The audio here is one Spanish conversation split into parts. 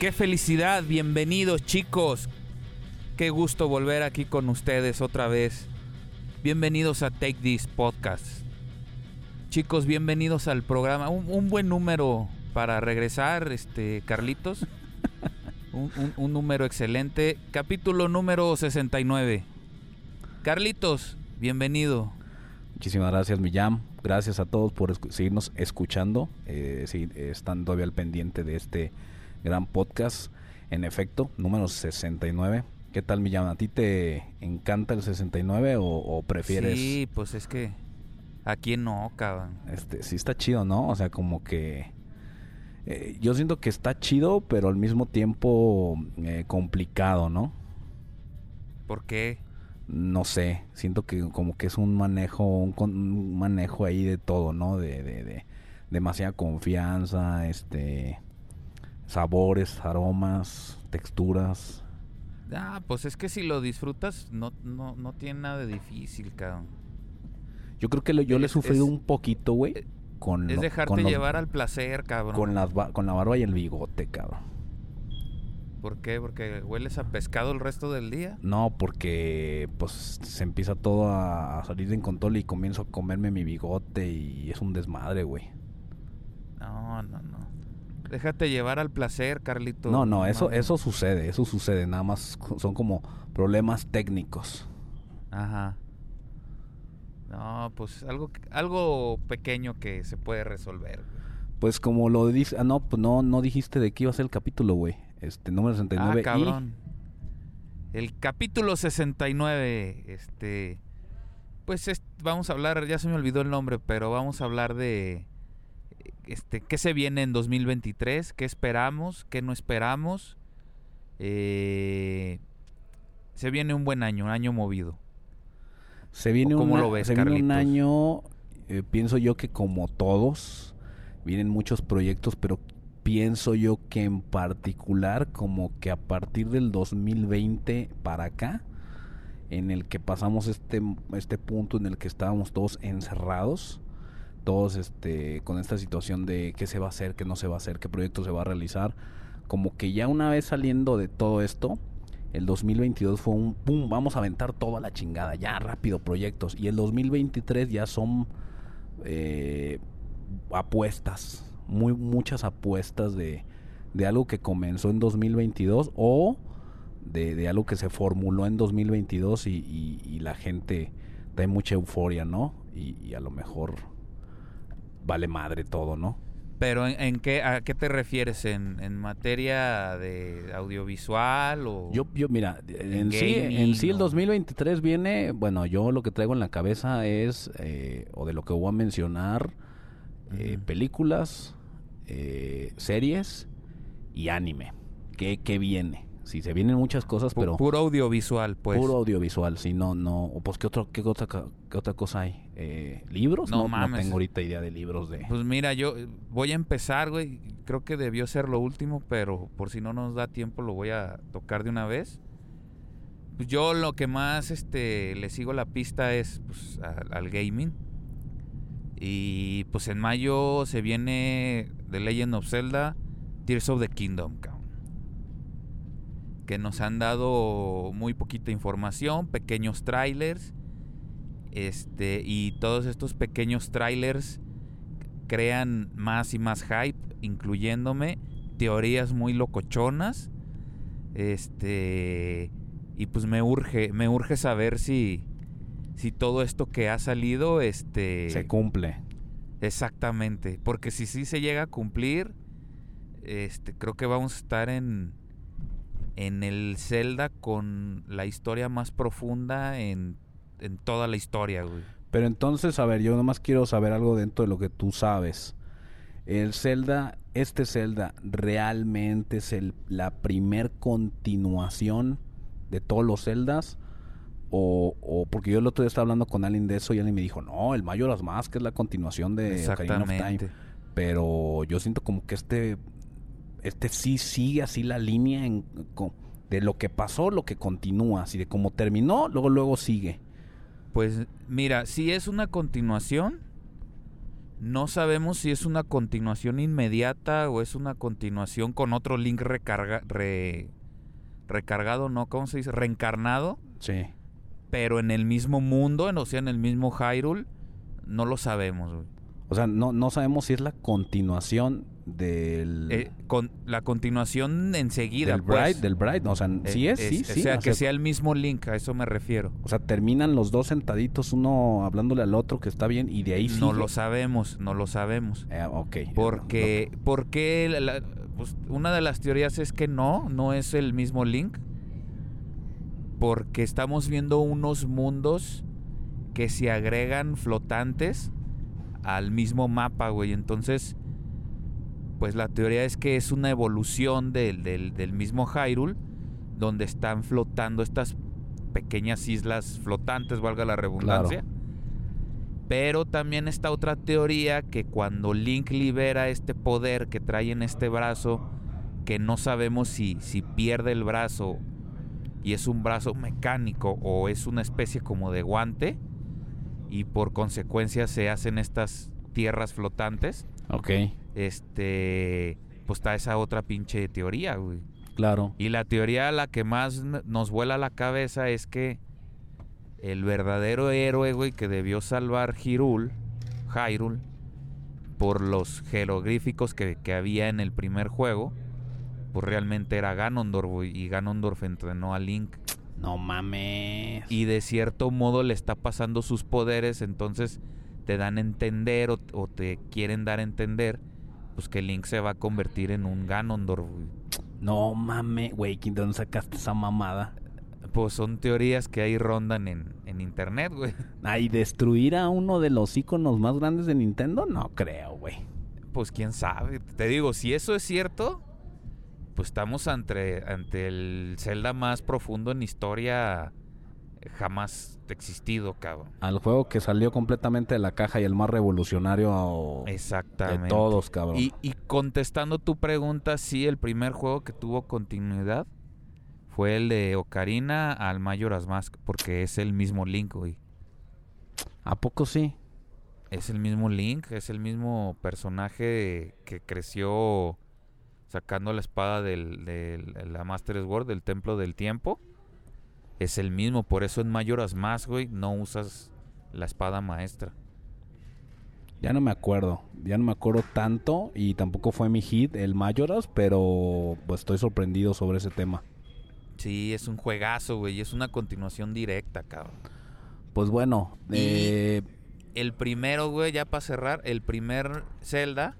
Qué felicidad, bienvenidos chicos. Qué gusto volver aquí con ustedes otra vez. Bienvenidos a Take This Podcast. Chicos, bienvenidos al programa. Un, un buen número para regresar, este Carlitos. Un, un- un número excelente. Capítulo número 69. Carlitos, bienvenido. Muchísimas gracias, Millán. Gracias a todos por seguirnos escuchando, eh, eh, están todavía al pendiente de este gran podcast. En efecto, número 69. ¿Qué tal, Millán? ¿A ti te encanta el 69 o, o prefieres? Sí, pues es que. ¿A quién no, cabrón? Este, sí está chido, ¿no? O sea, como que... eh, yo siento que está chido, pero al mismo tiempo eh, complicado, ¿no? ¿Por qué? no sé, siento que como que es un manejo, un, con- un manejo ahí de todo, ¿no? De, de, de demasiada confianza, este, sabores, aromas, texturas. Ah, pues es que si lo disfrutas, no, no, no tiene nada de difícil, cabrón. Yo creo que lo- yo le he sufrido es- un poquito, güey, con, Es lo- dejarte con los- llevar al placer, cabrón. con, las con la barba y el bigote, cabrón. ¿Por qué? Porque hueles a pescado el resto del día. No, porque pues se empieza todo a, salir en control y comienzo a comerme mi bigote y es un desmadre, güey. No, no, no. Déjate llevar al placer, Carlito. No, no, eso, eso sucede, eso sucede, nada más son como problemas técnicos. Ajá. No, pues algo, algo pequeño que se puede resolver. Pues como lo dice, ah, no, pues no, no dijiste de qué iba a ser el capítulo, güey. Este, número 69 Ah, cabrón. El capítulo 69, este... Pues es- vamos a hablar, ya se me olvidó el nombre, pero vamos a hablar de... Este, ¿Qué se viene en 2023? ¿Qué esperamos? ¿Qué no esperamos? Eh, se viene un buen año, un año movido. se viene, ¿O cómo una- lo ves, se viene un año, eh, pienso yo que como todos, vienen muchos proyectos, pero pienso yo que en particular como que a partir del 2020 para acá, en el que pasamos este, este punto en el que estábamos todos encerrados, todos este con esta situación de qué se va a hacer, qué no se va a hacer, qué proyecto se va a realizar, como que ya una vez saliendo de todo esto, el 2022 fue un pum, vamos a aventar toda la chingada, ya rápido proyectos y el 2023 ya son eh, apuestas, muy muchas apuestas de, de algo que comenzó en 2022 o de, de algo que se formuló en 2022 y, y- y la gente da mucha euforia, ¿no? Y a lo mejor vale madre todo, ¿no? Pero ¿en, en qué, a qué te refieres? ¿En, en materia de audiovisual o...? Yo, yo mira, en sí, en sí el ¿no? 2023 viene, bueno, yo lo que traigo en la cabeza es, eh, o de lo que voy a mencionar, eh, películas, eh, series y anime. ¿Qué, qué viene? Sí, se vienen muchas cosas, pero puro audiovisual, pues. puro audiovisual, sí, no, no, pues ¿qué, otro, qué, otra, qué otra cosa hay? Eh, ¿Libros? No No, no mames. tengo ahorita idea de libros de... Pues mira, yo eh, voy a empezar, güey. Creo que debió ser lo último, pero por si no nos da tiempo lo voy a tocar de una vez. Pues yo lo que más este le sigo la pista es pues, a- al gaming. Y pues en mayo se viene The Legend of Zelda Tears of the Kingdom, cabrón. Que nos han dado muy poquita información, pequeños trailers. Este, y todos estos pequeños trailers crean más y más hype, incluyéndome teorías muy locochonas. Este, y pues me urge, me urge saber si si todo esto que ha salido este Se cumple. Exactamente, porque si sí se llega a cumplir, este, creo que vamos a estar en, en el Zelda con la historia más profunda en, en toda la historia, güey. Pero entonces, a ver, yo nomás quiero saber algo dentro de lo que tú sabes. El Zelda, este Zelda, realmente es el, la primer continuación de todos los Zeldas. O, o porque yo el otro día estaba hablando con alguien de eso y alguien me dijo, no, el Majora's Mask es la continuación de Ocarina of Time. Exactamente. Pero yo siento como que este, este sí sigue así la línea en, de lo que pasó, lo que continúa, así de cómo terminó, luego luego sigue. Pues mira, si es una continuación, no sabemos si es una continuación inmediata o es una continuación con otro link recarga, re- recargado, ¿no? ¿Cómo se dice? Reencarnado, Sí. pero en el mismo mundo, en, o sea, en el mismo Hyrule, no lo sabemos, güey. O sea, no, no sabemos si es la continuación del, Eh, con la continuación enseguida, del pues. Bride, del Bride. O sea, sí Eh, es, sí, O sí. sea, o que sea, sea el mismo link, a eso me refiero. o sea, terminan los dos sentaditos, uno hablándole al otro que está bien y de ahí No sigue. lo sabemos, no lo sabemos. Eh, ok. Porque, porque la- la- pues, una de las teorías es que no, no es el mismo link. Porque estamos viendo unos mundos que se agregan flotantes al mismo mapa, güey. Entonces, pues la teoría es que es una evolución del, del, del mismo Hyrule, donde están flotando estas pequeñas islas flotantes, valga la redundancia. Pero también está otra teoría que cuando Link libera este poder que trae en este brazo, que no sabemos si, si pierde el brazo y es un brazo mecánico o es una especie como de guante y por consecuencia se hacen estas tierras flotantes, Ok, este, pues está esa otra pinche teoría, güey. claro. Y la teoría a la que más nos vuela la cabeza es que el verdadero héroe, güey, que debió salvar Hyrule, Hyrule, por los jeroglíficos que, que había en el primer juego, pues realmente era Ganondorf, güey, y Ganondorf entrenó a Link. No mames. Y de cierto modo le está pasando sus poderes, entonces te dan a entender o, o te quieren dar a entender, pues que Link se va a convertir en un Ganondorf, güey. No mames, güey, ¿de dónde sacaste esa mamada? Pues son teorías que ahí rondan en, en internet, güey. Ay, destruir a uno de los iconos más grandes de Nintendo? No creo, güey. Pues quién sabe. Te digo, si eso es cierto, pues estamos ante, ante el Zelda más profundo en historia jamás existido, cabrón. Al juego que salió completamente de la caja y el más revolucionario Exactamente. de todos, cabrón. Y, y contestando tu pregunta, sí, el primer juego que tuvo continuidad fue el de Ocarina al Majora's Mask, porque es el mismo Link, güey. ¿A poco sí? Es el mismo Link, es el mismo personaje que creció sacando la espada del, del- de la Master Sword del Templo del Tiempo. Es el mismo, por eso en Majora's Mask, güey, no usas la espada maestra. Ya no me acuerdo. Ya no me acuerdo tanto y tampoco fue mi hit el Majora's, pero pues estoy sorprendido sobre ese tema. Sí, es un juegazo, güey, y es una continuación directa, cabrón. Pues bueno, eh, El primero, güey, ya para cerrar, el primer Zelda,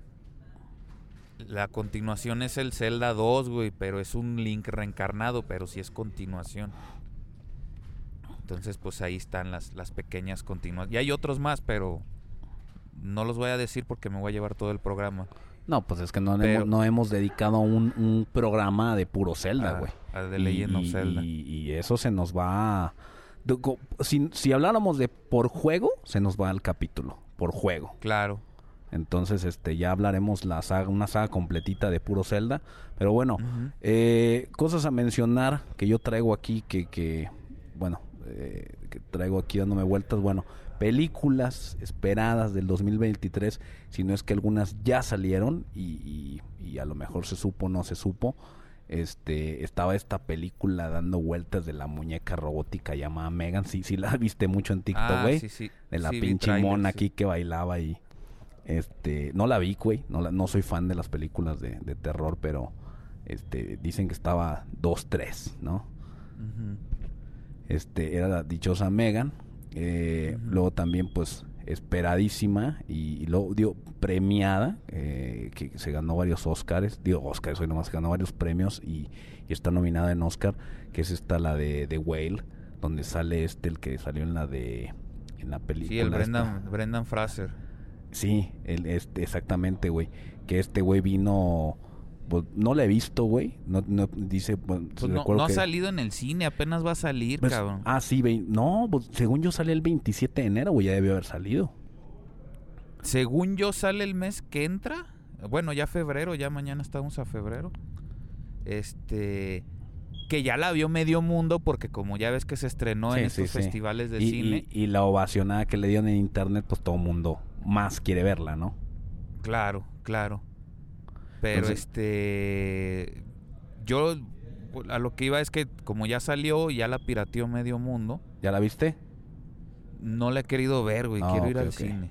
la continuación es el Zelda 2, güey, pero es un Link reencarnado, pero sí es continuación. Entonces, pues ahí están las, las pequeñas continuaciones. Y hay otros más, pero no los voy a decir porque me voy a llevar todo el programa. no, pues es que no, Pero- hemos, no hemos dedicado un, un programa de puro Zelda, a- güey. a The Legend of y, Zelda. y- y eso se nos va... de- Si, si habláramos de por juego, se nos va el capítulo. Por juego. Claro. Entonces, este, ya hablaremos la saga, una saga completita de puro Zelda. Pero bueno, eh, cosas a mencionar que yo traigo aquí que, que bueno, eh, que traigo aquí dándome vueltas. Bueno, películas esperadas del 2023, si no es que algunas ya salieron y, y- y a lo mejor se supo no se supo. Este, estaba esta película dando vueltas de la muñeca robótica llamada Megan. Sí, sí la viste mucho en TikTok, Ah, güey. sí, sí. de la Sí, pinche mona aquí que bailaba y este, no la vi, güey. No, la- no soy fan de las películas de, de terror, pero este, dicen que estaba 2-3, ¿no? Este era la dichosa Megan eh, luego también pues esperadísima y, y luego dio premiada eh, que se ganó varios Oscars digo Oscars hoy nomás ganó varios premios y, y está nominada en Oscar que es esta la de The Whale donde sale este el que salió en la de en la película Sí, el esta. Brendan, Brendan Fraser. Sí, el, este, exactamente, güey. Que este güey vino. Pues, no la he visto, güey. No, no- dice. bueno, Pues no, ha que- salido en el cine, apenas va a salir, pues, cabrón. ah, sí, no, pues, según yo sale el 27 de enero, güey, ya debió haber salido. Según yo sale el mes que entra. Bueno, ya febrero, ya mañana estamos a febrero. Este que ya la vio medio mundo porque como ya ves que se estrenó en Sí, estos sí. festivales de Y, cine. y- y la ovacionada que le dieron en internet, pues todo mundo más quiere verla, ¿no? Claro, claro. Pero Entonces- este yo pues, a lo que iba es que como ya salió, ya la pirateó medio mundo, ¿Ya la viste? no la he querido ver, güey, Ah, quiero ir al cine.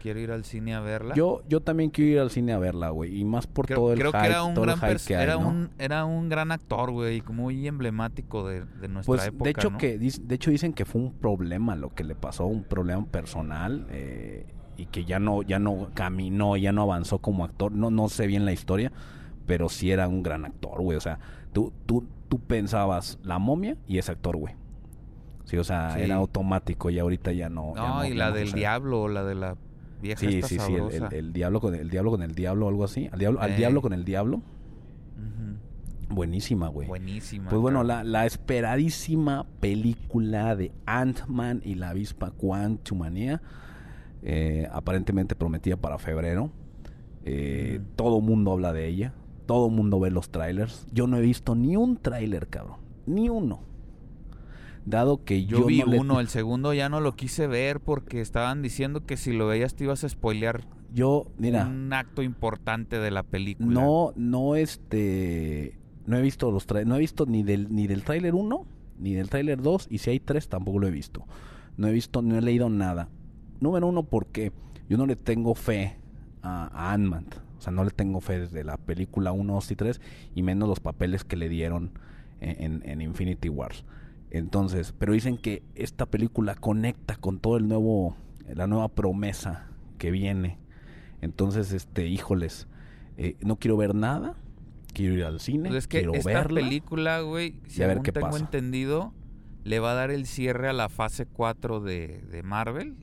Quiero ir al cine a verla. Yo, yo también quiero ir al cine a verla, güey. Y más por creo, todo el creo hype, que era un gran hype pers- que hay, era ¿no? un era un gran actor, güey, y muy emblemático de, de nuestra Pues época, de hecho ¿no? que de hecho dicen que fue un problema lo que le pasó, un problema personal eh, y que ya no ya no caminó, ya no avanzó como actor. No no sé bien la historia, pero sí era un gran actor, güey. O sea, tú tú tú pensabas la momia y ese actor, güey. Sí, o sea, Sí. era automático y ahorita ya no. ya No, y la no del sucede. diablo, la de la vieja Sí, esta sí, sí, el, sabrosa. el- el diablo con el diablo con el diablo, algo así. Al diablo, al Eh. diablo con el diablo. Buenísima, güey. Buenísima. Pues bueno, la, la esperadísima película de Ant-Man y la avispa Quantumania, eh, aparentemente prometida para febrero. Eh, Ujú. Todo mundo habla de ella, todo mundo ve los trailers. Yo no he visto ni un trailer, cabrón, ni uno. Dado que yo, Yo, vi no le- uno, el segundo ya no lo quise ver porque estaban diciendo que si lo veías te ibas a spoilear yo, mira, un acto importante de la película. no, no, este, no he visto los trailers, no he visto ni del, ni del trailer 1, ni del trailer 2, y si hay 3 tampoco lo he visto. No he visto, no he leído nada. Número uno, porque yo no le tengo fe a, a Ant-Man. O sea, no le tengo fe desde la película 1, 2 y 3, y menos los papeles que le dieron en, en- en Infinity Wars. Entonces, pero dicen que esta película conecta con todo el nuevo, la nueva promesa que viene. Entonces, este, híjoles, eh, no quiero ver nada, quiero ir al cine, Pues es que quiero esta verla. película, güey, y a ver según qué tengo pasa. entendido, le va a dar el cierre a la fase 4 de, de Marvel.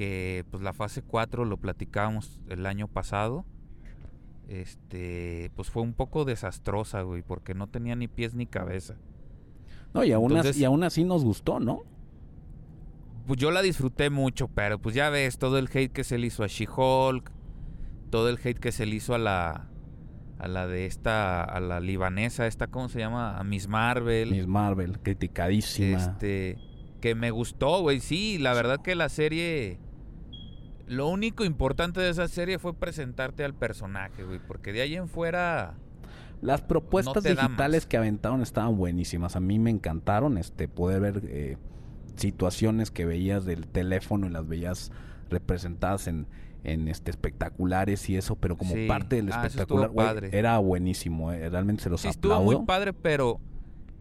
Que pues la fase 4 lo platicábamos el año pasado. Este, pues fue un poco desastrosa, güey, porque no tenía ni pies ni cabeza. No, y aún, Entonces- así, y aún así nos gustó, ¿no? Pues yo la disfruté mucho, pero pues ya ves, todo el hate que se le hizo a She-Hulk, todo el hate que se le hizo a la a la de esta a la libanesa, esta cómo se llama, a Miss Marvel. Miss Marvel, criticadísima. Este, que me gustó, güey. Sí, la verdad que la serie. Lo único importante de esa serie fue presentarte al personaje, güey. Porque de ahí en fuera. Las propuestas digitales que aventaron estaban buenísimas. A mí me encantaron este poder ver eh, situaciones que veías del teléfono y las veías representadas en, en este espectaculares y eso, pero como Sí. parte del Ah, eso estuvo espectacular, güey, padre. era buenísimo. eh, Realmente se los Sí, estuvo aplaudo. muy padre, pero.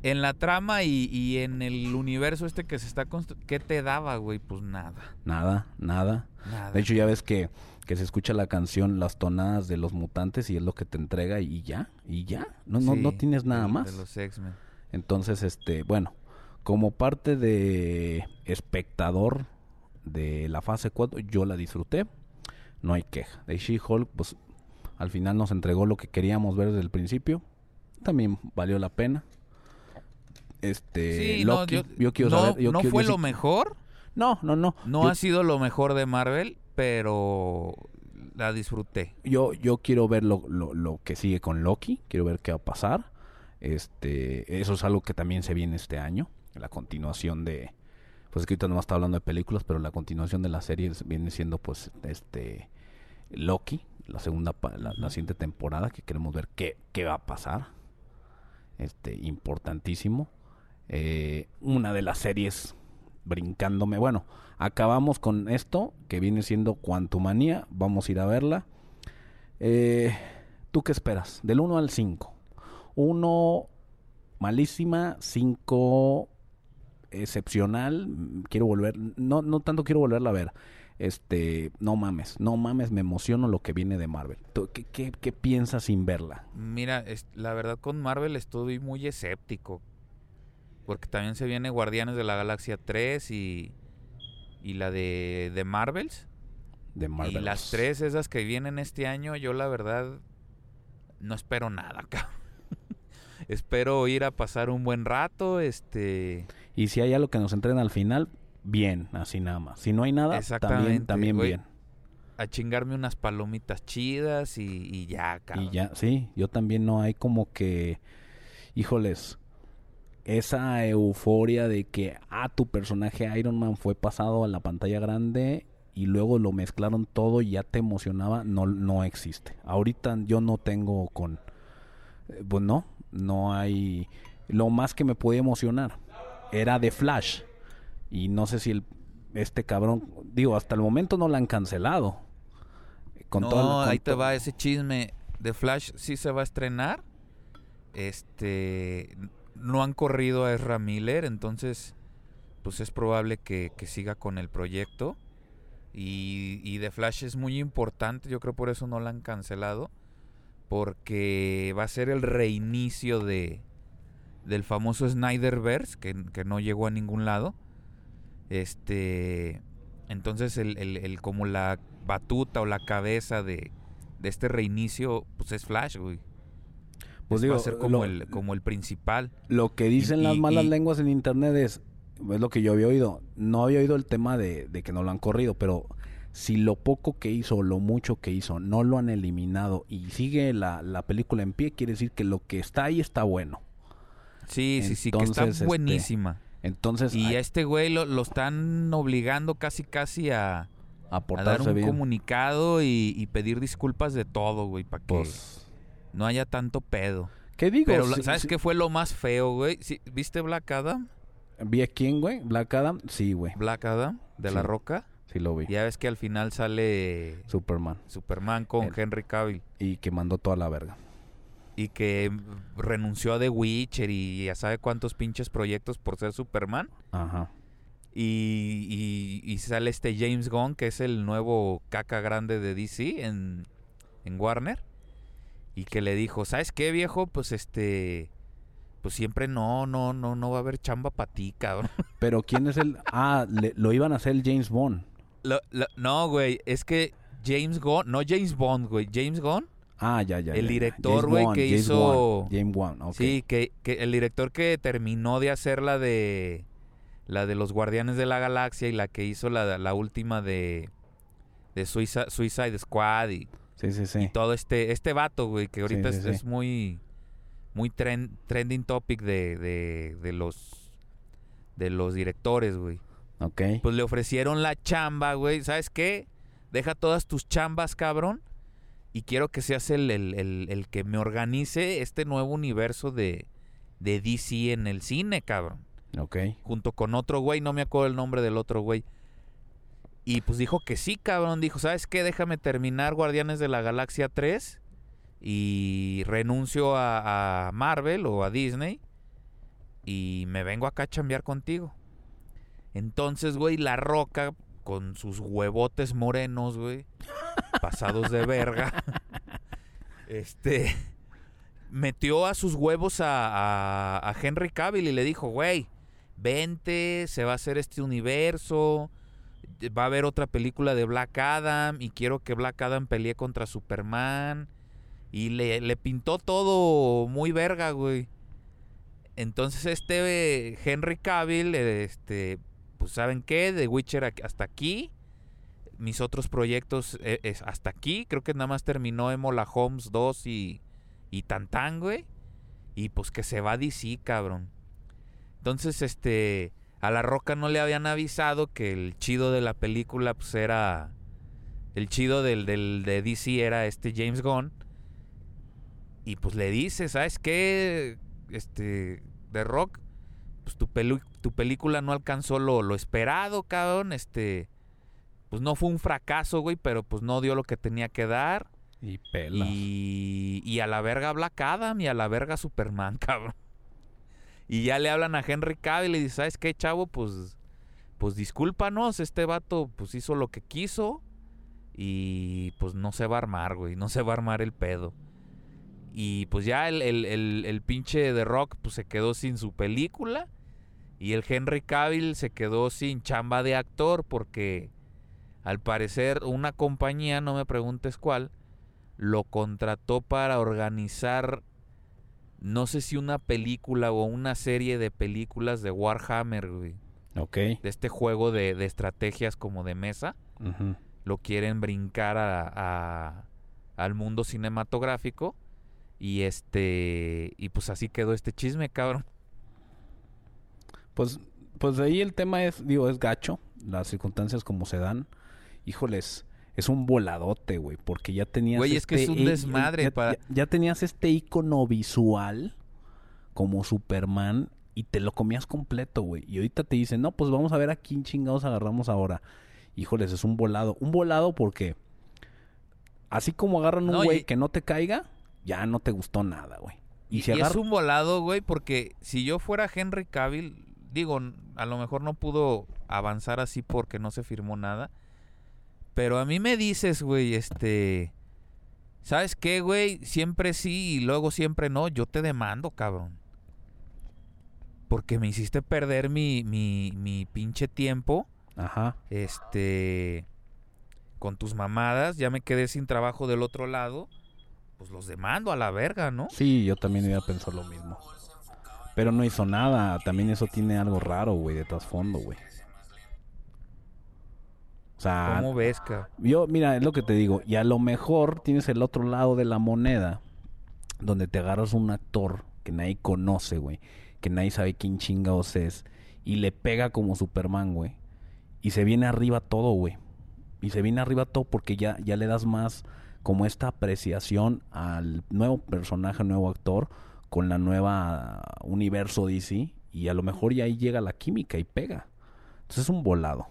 En la trama y, y en el universo este que se está construyendo. ¿Qué te daba, güey? Pues nada. Nada, nada. Nada. De hecho, ya ves que, que se escucha la canción Las tonadas de los mutantes y es lo que te entrega y ya, y ya. No, no, no tienes nada de- más. De los X-Men. Entonces, este, bueno, como parte de espectador de la fase 4, yo la disfruté. No hay queja. De She-Hulk, pues al final nos entregó lo que queríamos ver desde el principio. También valió la pena. Este, Sí, no, Loki, yo- yo, quiero no, saber. yo no quiero- fue yo lo sí- mejor. No, no, no. No yo, ha sido lo mejor de Marvel, pero la disfruté. yo, yo quiero ver lo, lo, lo que sigue con Loki. Quiero ver qué va a pasar. Este, eso es algo que también se viene este año. La continuación de, pues es que ahorita nomás está hablando de películas, pero la continuación de la serie viene siendo pues este Loki, la segunda la siguiente temporada que queremos ver qué, qué va a pasar. Este, importantísimo. Eh, una de las series brincándome. Bueno, acabamos con esto que viene siendo Quantumania. Vamos a ir a verla. Eh, ¿Tú qué esperas? Del 1 al 5. 1 malísima, 5 excepcional. Quiero volver, no, no tanto quiero volverla a ver. Este, no mames, no mames, me emociono lo que viene de Marvel. ¿Tú ¿Qué, qué, qué piensas sin verla? Mira, la verdad con Marvel estoy muy escéptico. Porque también se viene Guardianes de la Galaxia 3 y, y la de, de Marvels. De Marvel. Y las tres esas que vienen este año, yo la verdad no espero nada, cabrón. espero ir a pasar un buen rato, este... Y si hay algo que nos entrena al final, bien, así nada más. Si no hay nada, también, también bien. A chingarme unas palomitas chidas y, y ya, cabrón. Y ya, sí, yo también no hay como que, híjoles, esa euforia de que, ah, tu personaje Iron Man fue pasado a la pantalla grande y luego lo mezclaron todo y ya te emocionaba, no, no existe. Ahorita yo no tengo con, eh, pues no, no hay, lo más que me podía emocionar era de Flash y no sé si el, este cabrón, digo, hasta el momento no la han cancelado. Con no, ahí te va ese chisme. The Flash sí se va a estrenar. Este. No han corrido a Ezra Miller, entonces. Pues es probable que, que siga con el proyecto. Y, y The Flash es muy importante, yo creo por eso no la han cancelado. Porque va a ser el reinicio de del famoso Snyderverse, que, que no llegó a ningún lado. Este. Entonces, el, el- como la batuta o la cabeza de, de este reinicio, pues es Flash, güey. Pues digo, va a ser como, lo- el, como el principal. Lo que dicen Y- las malas y- lenguas en internet es, es lo que yo había oído. No había oído el tema de, de que no lo han corrido, pero si lo poco que hizo lo mucho que hizo no lo han eliminado y sigue la, la película en pie, quiere decir que lo que está ahí está bueno. Sí, sí, sí, que está este, buenísima. Entonces, Y a, a este güey lo, lo están obligando casi, casi a, a a dar un bien. comunicado y, y pedir disculpas de todo, güey, para que Pues, no haya tanto pedo. ¿Qué digo? Pero, Sí, ¿sabes sí. qué fue lo más feo, güey? Sí, ¿Viste Black Adam? ¿Vi a quién, güey? ¿Black Adam? Sí, güey. Black Adam, de La. Roca. Sí lo vi. Ya ves que al final sale Superman. Superman con El- Henry Cavill. Y que mandó toda la verga. Y que renunció a The Witcher y ya sabe cuántos pinches proyectos por ser Superman. Ajá. Y, y- y sale este James Gunn, que es el nuevo caca grande de DC en, en Warner. Y que le dijo, ¿sabes qué, viejo? Pues este... Pues siempre no, no, no, no va a haber chamba para ti, cabrón. Pero ¿quién es el...? Ah, le- lo iban a hacer el James Bond. Lo- lo- no, güey, es que James Gunn, no James Bond, güey, James Gunn Ah, ya, ya. El ya, director, güey, que James hizo- Wan, James Wan, ok. Sí, que, que el director que terminó de hacer la de la de los Guardianes de la Galaxia y la que hizo la, la última de de Suiza- Suicide Squad y, Sí, sí, y sí. todo este este vato, güey, que ahorita sí, es, sí. es muy muy tren- trending topic de, de, de los de los directores, güey. Ok. Pues le ofrecieron la chamba, güey. ¿Sabes qué? Deja todas tus chambas, cabrón. Y quiero que seas el, el- el- el que me organice este nuevo universo de, de DC en el cine, cabrón. Ok. Junto con otro güey, no me acuerdo el nombre del otro güey. Y pues dijo que sí, cabrón. Dijo, ¿sabes qué? Déjame terminar Guardianes de la Galaxia 3. Y renuncio a, a Marvel o a Disney. Y me vengo acá a chambear contigo. Entonces, güey, La Roca, con sus huevotes morenos, güey, pasados de verga, este, metió a sus huevos a, a- a Henry Cavill y le dijo, güey, vente, se va a hacer este universo, va a haber otra película de Black Adam y quiero que Black Adam pelee contra Superman. Y le, le pintó todo muy verga, güey. Entonces este Henry Cavill, este, pues saben qué, The Witcher hasta aquí. Mis otros proyectos eh, es hasta aquí. Creo que nada más terminó Emola Holmes 2 y, y Tantan, güey. Y pues que se va a DC, cabrón. Entonces, este, a La Roca no le habían avisado que el chido de la película pues era... El chido del, del de DC era este James Gunn. Y pues le dice, ¿sabes qué? Este, The Rock, pues tu, pelu- tu película no alcanzó lo, lo esperado, cabrón. Este, pues no fue un fracaso, güey, pero pues no dio lo que tenía que dar. Y pelas. Y, y a la verga Black Adam y a la verga Superman, cabrón. Y ya le hablan a Henry Cavill y dice, ¿sabes qué, chavo? Pues, pues discúlpanos, este vato pues hizo lo que quiso y pues no se va a armar, güey, no se va a armar el pedo. Y pues ya el, el, el, el pinche de Rock pues se quedó sin su película y el Henry Cavill se quedó sin chamba de actor porque al parecer una compañía, no me preguntes cuál, lo contrató para organizar no sé si una película o una serie de películas de Warhammer, güey. Ok. De este juego de, de estrategias como de mesa. Lo quieren brincar a, a- al mundo cinematográfico. Y este. Y pues así quedó este chisme, cabrón. Pues, pues ahí el tema es, digo, es gacho. Las circunstancias como se dan. Híjoles, es un voladote, güey. Porque ya tenías. Güey, es que es un desmadre Ya, para- ya- ya tenías este icono visual como Superman. Y te lo comías completo, güey. Y ahorita te dicen, no, pues vamos a ver a quién chingados agarramos ahora. Híjoles, es un volado. Un volado porque. Así como agarran un No, güey y- que no te caiga, ya no te gustó nada, güey. Y, Y, si y agarra- es un volado, güey, porque si yo fuera Henry Cavill, digo, a lo mejor no pudo avanzar así porque no se firmó nada. Pero a mí me dices, güey, este. ¿Sabes qué, güey? Siempre sí y luego siempre no. Yo te demando, cabrón. Porque me hiciste perder mi, mi, mi pinche tiempo. Ajá. Este. Con tus mamadas. Ya me quedé sin trabajo del otro lado. Pues los demando a la verga, ¿no? Sí, yo también iba a pensar lo mismo. Pero no hizo nada. También eso tiene algo raro, güey, de trasfondo, güey. O sea, ¿Cómo ves, cabrón? yo, mira, es lo que te digo. Y a lo mejor tienes el otro lado de la moneda, donde te agarras un actor que nadie conoce, güey. Que nadie sabe quién chingados es. Y le pega como Superman, güey. Y se viene arriba todo, güey. Y se viene arriba todo porque ya, ya le das más como esta apreciación al nuevo personaje, nuevo actor, con la nueva universo DC. Y a lo mejor ya ahí llega la química y pega. Entonces es un volado.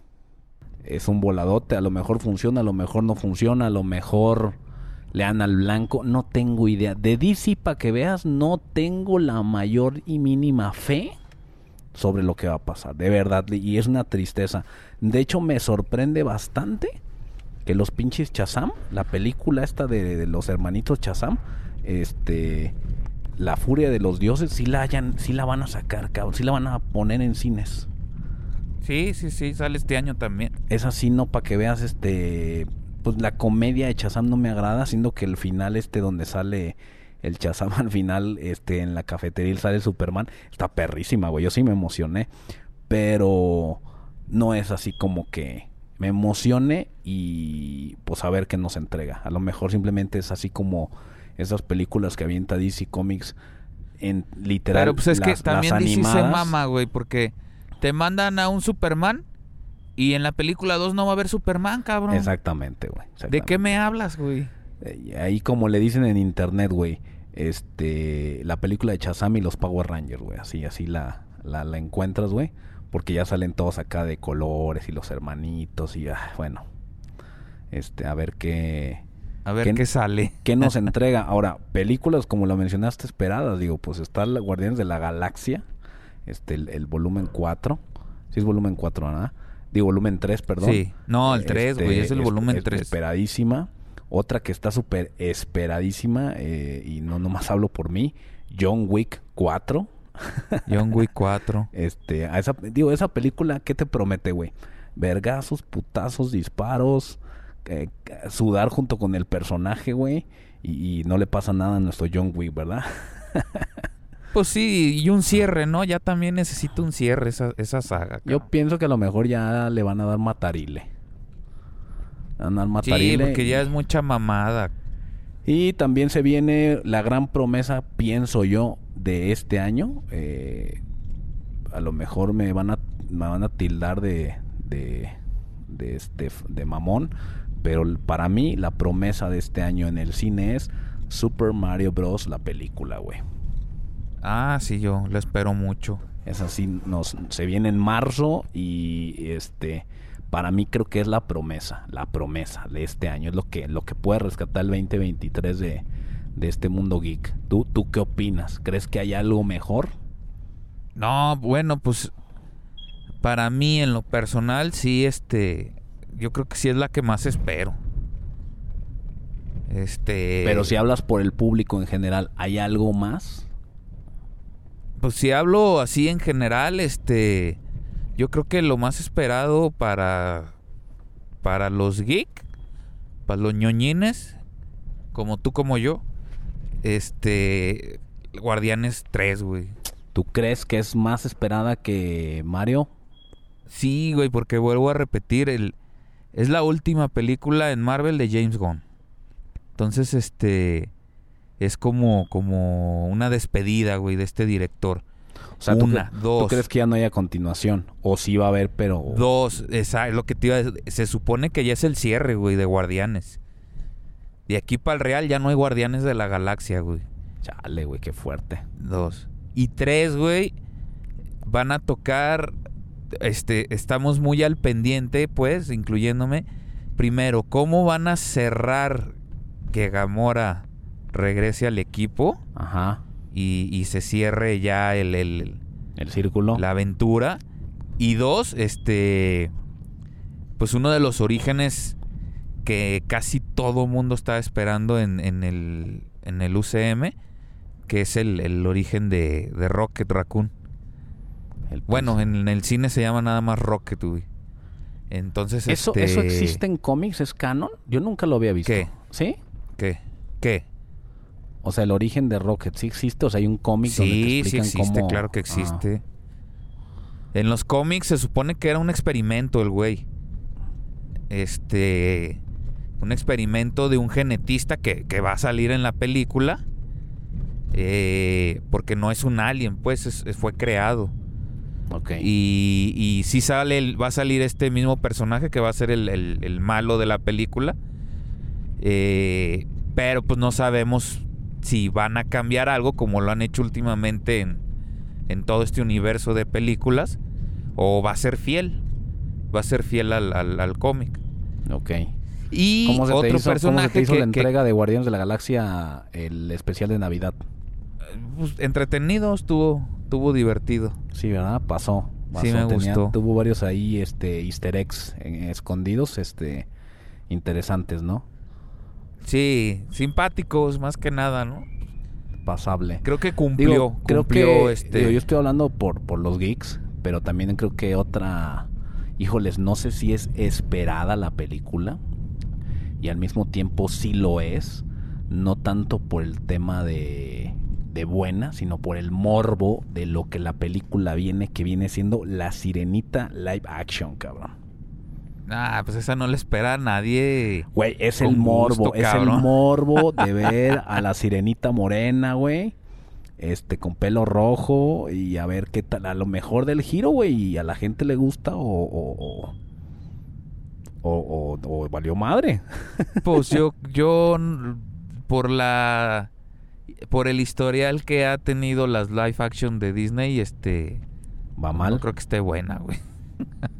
Es un voladote. A lo mejor funciona, a lo mejor no funciona, a lo mejor le dan al blanco. No tengo idea. De DC, para que veas, no tengo la mayor y mínima fe sobre lo que va a pasar. De verdad. Y es una tristeza. De hecho, me sorprende bastante que los pinches Chazam, la película esta de, los hermanitos Chazam, este, la furia de los dioses, sí la hayan, sí la van a sacar, cabrón, sí la van a poner en cines. Sí, sí, sí, sale este año también. Es así, no para que veas, este, pues la comedia de Chazam no me agrada, siendo que el final este donde sale el Chazam al final, este, en la cafetería sale Superman, está perrísima, güey, yo sí me emocioné, pero no es así como que me emocione y pues a ver qué nos entrega. A lo mejor simplemente es así como esas películas que avienta DC Comics en literal. Pero pues es que también DC se mama, güey, porque te mandan a un Superman y en la película 2 no va a haber Superman, cabrón. Exactamente, güey. ¿De qué me hablas, güey? Eh, Ahí como le dicen en internet, güey, este, la película de Shazam y los Power Rangers, güey, así, así la, la, la encuentras, güey, porque ya salen todos acá de colores y los hermanitos y, ah, bueno, este, a ver qué, A ver ¿Qué- qué, sale. qué nos entrega. Ahora, películas como la mencionaste esperadas, digo, pues está Guardianes de la Galaxia, este, el, el volumen 4, sí es volumen 4, ¿verdad? Digo, volumen 3, perdón. Sí. No, el 3, Este, güey, es el volumen es- 3. Esperadísima. Otra que está súper esperadísima, eh, y no nomás hablo por mí, John Wick 4. John Wick 4. Este, a esa, digo, esa película, ¿qué te promete, güey? Vergazos, putazos, disparos, eh, sudar junto con el personaje, güey, y, y no le pasa nada a nuestro John Wick, ¿verdad? Pues sí, y un cierre, ¿no? Ya también necesita un cierre esa, esa saga. Yo pienso que a lo mejor ya le van a dar matarile. Le Van a dar Sí, matarile. porque ya es mucha mamada. Y también se viene la gran promesa, pienso yo, de este año. eh, a lo mejor me van a, me van a tildar de, de, de, este, de mamón, pero para mí la promesa de este año en el cine es Super Mario Bros. la película, güey. Ah, sí, yo lo espero mucho. Es así, nos, se viene en marzo y este para mí creo que es la promesa, la promesa de este año, es lo que, lo que puede rescatar el 2023 de, de este mundo geek. ¿Tú, ¿Tú qué opinas? ¿Crees que hay algo mejor? No, bueno, pues para mí en lo personal sí, este, yo creo que sí es la que más espero. Este. Pero si hablas por el público en general, ¿hay algo más? Pues si hablo así en general, este, yo creo que lo más esperado para para los geek, para los ñoñines, como tú como yo, este, Guardianes 3, güey. ¿Tú crees que es más esperada que Mario? Sí, güey, porque vuelvo a repetir, el, es la última película en Marvel de James Gunn. Entonces, este, es como, como una despedida, güey, de este director. O sea, una, ¿tú, dos. ¿Tú crees que ya no haya continuación? O sí va a haber, pero... Dos, esa, lo que te iba a decir. Se supone que ya es el cierre, güey, de Guardianes. De aquí para el Real ya no hay Guardianes de la Galaxia, güey. Chale, güey, qué fuerte. Dos. Y tres, güey, van a tocar... Este, estamos muy al pendiente, pues, incluyéndome. Primero, ¿cómo van a cerrar que Gamora regrese al equipo? Ajá y, se cierre ya el, el, el círculo. La aventura. Y dos, este. Pues uno de los orígenes que casi todo mundo está esperando en, en, el, en el UCM, que es el, el origen de, de, Rocket Raccoon. bueno, en, el cine se llama nada más Rocket, güey. Entonces, ¿Eso, este... ¿Eso existe en cómics? ¿Es canon? Yo nunca lo había visto. ¿Qué? ¿Sí? ¿Qué? ¿Qué? O sea, el origen de Rocket, ¿sí existe? O sea, hay un cómic donde te explican sí existe, claro que existe. En los cómics se supone que era un experimento el güey. Este... Un experimento de un genetista que, va a salir en la película. Eh, porque no es un alien, pues fue creado. Ok. Y, y sí sale, va a salir este mismo personaje que va a ser el, malo de la película. Eh, pero pues no sabemos si van a cambiar algo como lo han hecho últimamente en, en todo este universo de películas o va a ser fiel va a ser fiel al, al, cómic. Ok. Y otro personaje ¿cómo hizo la entrega de Guardianes de la Galaxia el especial de Navidad pues, entretenido estuvo estuvo divertido. Sí verdad pasó, sí me gustó. tuvo varios ahí este Easter eggs escondidos este interesantes no Sí, simpáticos más que nada, ¿no? Pasable. Creo que cumplió. creo que este... yo estoy hablando por, por los geeks, pero también creo que otra... Híjoles, no sé si es esperada la película y al mismo tiempo sí lo es, no tanto por el tema de, de buena, sino por el morbo de lo que la película viene, que viene siendo La Sirenita Live Action, cabrón. Ah, pues esa no le espera a nadie. Güey, es el morbo, es el morbo de ver a la sirenita morena, güey. Este, con pelo rojo y a ver qué tal, a lo mejor del giro, güey, y a la gente le gusta o, o, o, o valió madre. Pues yo, yo, por la, por el historial que ha tenido las live action de Disney, este... Va mal. No creo que esté buena, güey.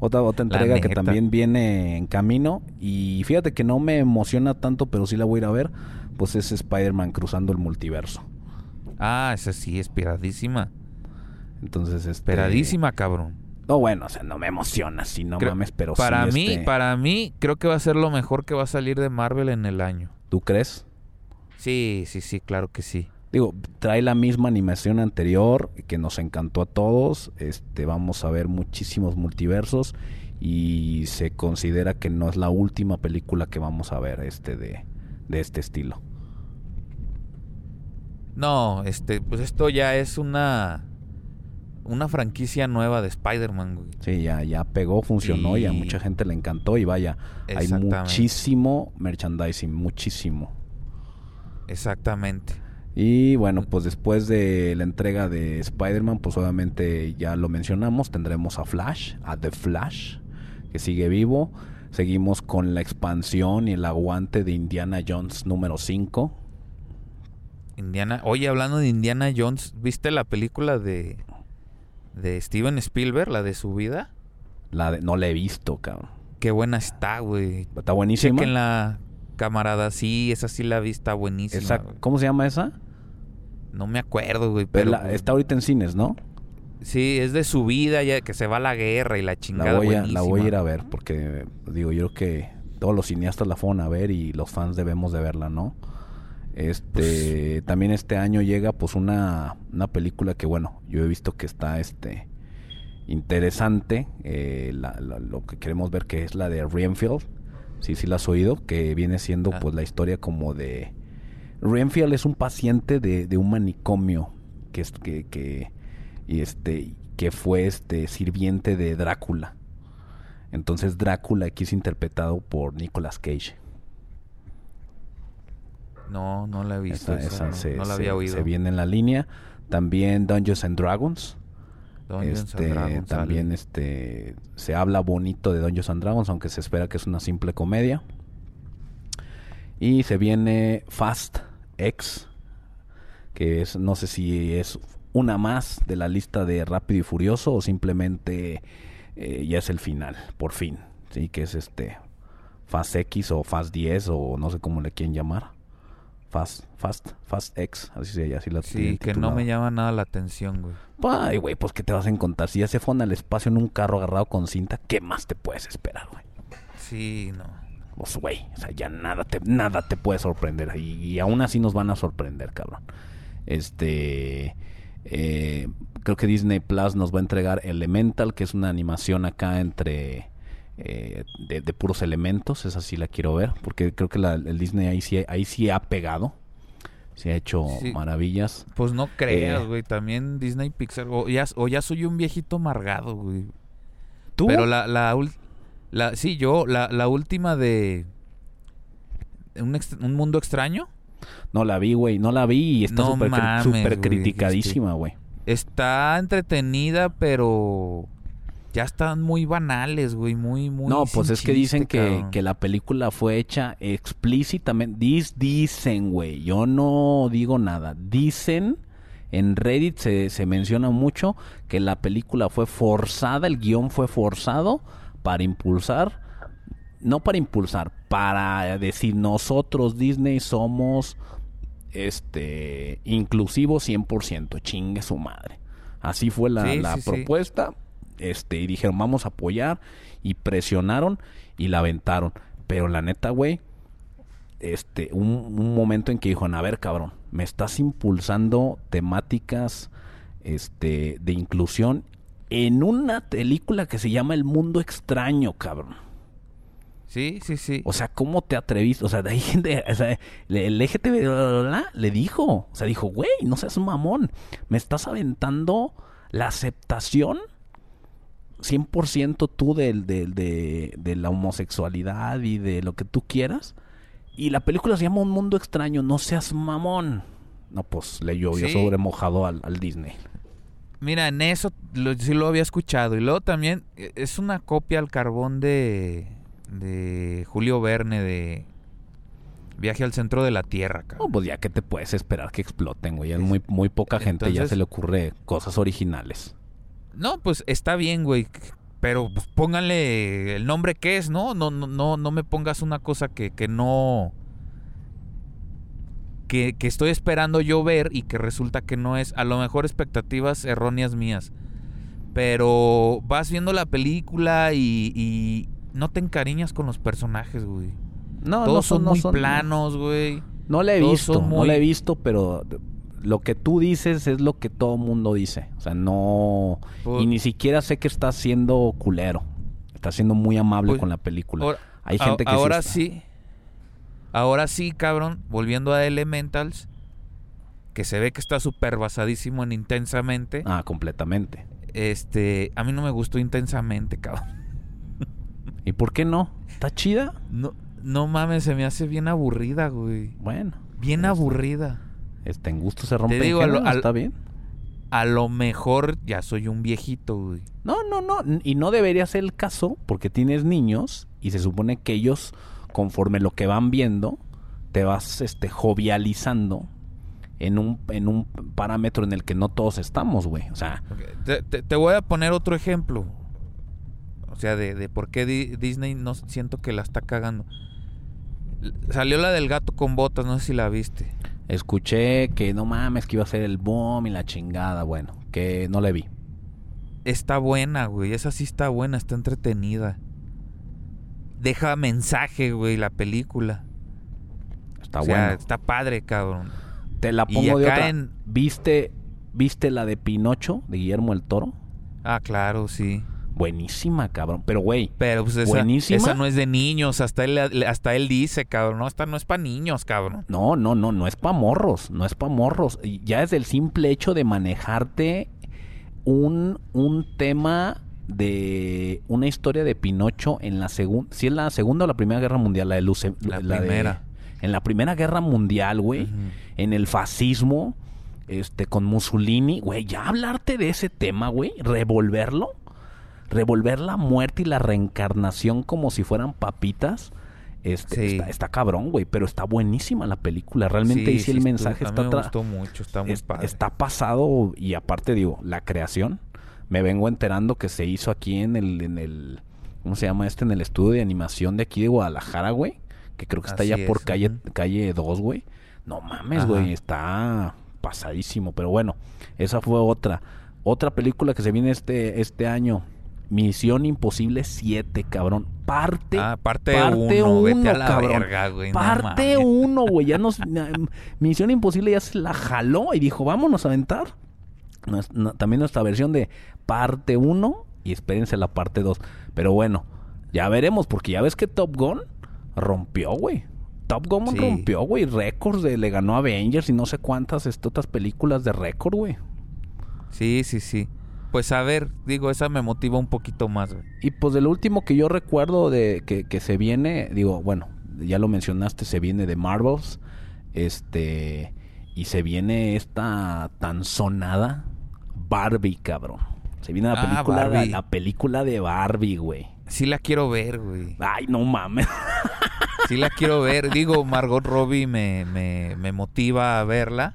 Otra, otra entrega que también viene en camino. Y fíjate que no me emociona tanto, pero sí la voy a ir a ver. Pues es Spider-Man cruzando el multiverso. Ah, esa sí, esperadísima. Entonces, este... Esperadísima, cabrón. No, bueno, o sea, no me emociona, si no mames, pero para mí, este para mí, creo que va a ser lo mejor que va a salir de Marvel en el año. ¿Tú crees? Sí, sí, sí, claro que sí. Digo, trae la misma animación anterior que nos encantó a todos. Este, vamos a ver muchísimos multiversos y se considera que no es la última película que vamos a ver este de, de este estilo. No, este, pues esto ya es una una franquicia nueva de Spider-Man, Sí, ya, ya pegó, funcionó y... a mucha gente le encantó y vaya, hay muchísimo merchandising, muchísimo. Exactamente. Y bueno, pues después de la entrega de Spider-Man, pues obviamente ya lo mencionamos, tendremos a Flash, a The Flash, que sigue vivo. Seguimos con la expansión y el aguante de Indiana Jones número 5. Indiana, oye, hablando de Indiana Jones, ¿viste la película de de Steven Spielberg, la de su vida? La de- no la he visto, cabrón. Qué buena está, güey. Está buenísima. Camarada, sí, esa sí la vi, está buenísima. Esa-. ¿Cómo se llama esa? No me acuerdo, güey, Pero pero la- está ahorita en cines, ¿no? sí, es de su vida, ya que se va a la guerra y la chingada La voy, a, la voy a ir a ver porque, digo, yo creo que todos los cineastas la fueron a ver y los fans debemos de verla, ¿no? Este, también este año llega pues una, una película que, bueno, yo he visto que está, este, interesante, eh, la- la- lo que queremos ver que es la de Renfield, sí, sí la has oído, que viene siendo Ah. pues la historia como de... Renfield es un paciente de, de un manicomio que, es, que, que, y este, que fue este sirviente de Drácula. Entonces Drácula aquí es interpretado por Nicolas Cage. No, no la he visto. Esa- esa, esa no, se, no la se- había oído. se viene en la línea. También Dungeons and Dragons. Este, Dragons también sale. este se habla bonito de Dungeons and Dragons, aunque se espera que es una simple comedia. Y se viene Fast X, que es no sé si es una más de la lista de Rápido y Furioso o simplemente eh, ya es el final, por fin, sí, que es este Fast X o Fast 10 o no sé cómo le quieren llamar. Fast, Fast, Fast X, así se así la Sí, que no me llama nada la atención, güey. Ay, güey, pues ¿qué te vas a encontrar? Si ya se fue al espacio en un carro agarrado con cinta, ¿qué más te puedes esperar, güey? Sí, no. Pues, güey, o sea, ya nada te, nada te puede sorprender. Y, y aún así nos van a sorprender, cabrón. Este... eh, creo que Disney Plus nos va a entregar Elemental, que es una animación acá entre... eh, de, de puros elementos, esa sí la quiero ver, porque creo que la- el Disney ahí sí, ahí sí ha pegado, sí ha hecho Sí. maravillas. Pues no creas, Eh. güey. También Disney Pixar. O ya, o ya soy un viejito amargado, güey. ¿Tú? Pero la, la, la sí, yo, la, la última de un, ex- un mundo extraño No la vi, güey. No la vi y está No súper criticadísima, güey. está entretenida, pero ya están muy banales, güey, muy, muy. No, pues es que dicen que, que la película fue hecha explícitamente. Dis, dicen, güey. Yo no digo nada. Dicen. En Reddit se, se menciona mucho que la película fue forzada, el guion fue forzado para impulsar, no para impulsar, para decir nosotros Disney somos este inclusivos 100%, chingue su madre. Así fue la, Sí, la sí, sí. Este, y dijeron, vamos a apoyar y presionaron y la aventaron. Pero la neta, güey, este, un, un momento en que dijo, a ver, cabrón, me estás impulsando temáticas este, de inclusión en una película que se llama El Mundo Extraño, cabrón. Sí, sí, sí. O sea, ¿cómo te atreviste? O sea, de ahí gente, o sea, le- el LGTB bla, bla, bla, le dijo, o sea, dijo, güey, no seas un mamón, me estás aventando la aceptación 100% tú de, de la homosexualidad y de lo que tú quieras. Y la película se llama Un Mundo Extraño, no seas mamón. No, pues le llovió Sí. sobre mojado al, al Disney. Mira, en eso lo- sí lo había escuchado. Y luego también eh, es una copia al carbón de, de Julio Verne de Viaje al Centro de la Tierra, No, pues ya que te puedes esperar que exploten, güey. Es- muy, muy poca gente ya se le ocurre cosas originales. No, pues está bien, güey. Pero pues, pónganle el nombre que es, ¿no? No, no, no, no me pongas una cosa que, que no. Que, que estoy esperando yo ver y que resulta que no es. A lo mejor expectativas erróneas mías. Pero vas viendo la película y, y no te encariñas con los personajes, güey. No, Todos no son, no muy son- planos, güey. No la he Todos visto, son no la he visto, pero lo que tú dices es lo que todo mundo dice. O sea, no... Pues- y ni siquiera sé que estás siendo culero. Estás siendo muy amable Pues, con la película. Ahora, Hay gente que sí ahora está- sí. Ahora sí, cabrón. Volviendo a Elementals. Que se ve que está súper basadísimo en intensamente. Ah, completamente. Este. A mí no me gustó intensamente, cabrón. ¿Y por qué no? ¿Está chida? No, no mames, se me hace bien aburrida, güey. Bueno. Bien Pues, aburrida. Este, en gusto se rompe digo, a lo- al- está bien. A lo mejor ya soy un viejito, güey. No, no, no. Y no debería ser el caso porque tienes niños y se supone que ellos, conforme lo que van viendo, te vas este, jovializando en un, en un parámetro en el que no todos estamos, güey. O sea, Te, te- te voy a poner otro ejemplo. O sea, de, de por qué Di- Disney no siento que la está cagando. Salió la del gato con botas, no sé si la viste. Escuché que no mames, que iba a ser el boom y la chingada. Bueno, que no le vi. Está buena, güey. Esa sí está buena, está entretenida. Deja mensaje, güey, la película. Está o sea, bueno. está padre, cabrón. Te la y pongo de otra. en- ¿Viste, ¿Viste la de Pinocho, de Guillermo el Toro? Ah, claro, sí. Buenísima, cabrón. Pero, güey, Pero pues esa, Buenísima. esa no es de niños. Hasta él, hasta él dice, cabrón. No, esta no es para niños, cabrón. No, no, no, no es pa' morros, no es pa' morros. Ya es el simple hecho de manejarte un, un tema de una historia de Pinocho en la segunda, si es la segunda o la primera guerra mundial, la de Luce, La primera. en la primera guerra mundial, güey, en el fascismo, este, con Mussolini, güey, ya hablarte de ese tema, güey, revolverlo, revolver la muerte y la reencarnación como si fueran papitas. Este, Sí. está, está cabrón, güey, pero está buenísima la película. Realmente ahí sí, el estuvo- mensaje está me gustó mucho, está muy es- padre. está pasado y aparte digo, la creación, me vengo enterando que se hizo aquí en el, en el, ¿cómo se llama este? En el estudio de animación de aquí de Guadalajara, güey, que creo que está Así allá por calle, ujú. calle 2, güey. No mames, Ajá. güey, está pasadísimo, pero bueno, esa fue otra. Otra película que se viene este, este año, Misión Imposible 7, cabrón. Parte, Ah, parte parte uno, vete a uno, la cabrón. verga, güey. no Parte mames. uno, güey. Ya nos. Misión Imposible ya se la jaló y dijo, vámonos a aventar. Nos- no- también nuestra versión de parte 1 y espérense la parte 2. Pero bueno, ya veremos, porque ya ves que Top Gun rompió, güey. Top Gun Sí. rompió, güey. Récords de, le ganó a Avengers y no sé cuántas otras películas de récord, güey. Sí, sí, sí. Pues a ver, digo, esa me motiva un poquito más, güey. Y pues de lo último que yo recuerdo de que, que se viene, digo, bueno, ya lo mencionaste, se viene de Marvels, este, y se viene esta tan sonada Barbie, cabrón. Se viene la Ah, película, la, la película de Barbie, güey. Sí la quiero ver, güey. Ay, no mames. Sí la quiero ver. Digo, Margot Robbie me, me, me motiva a verla,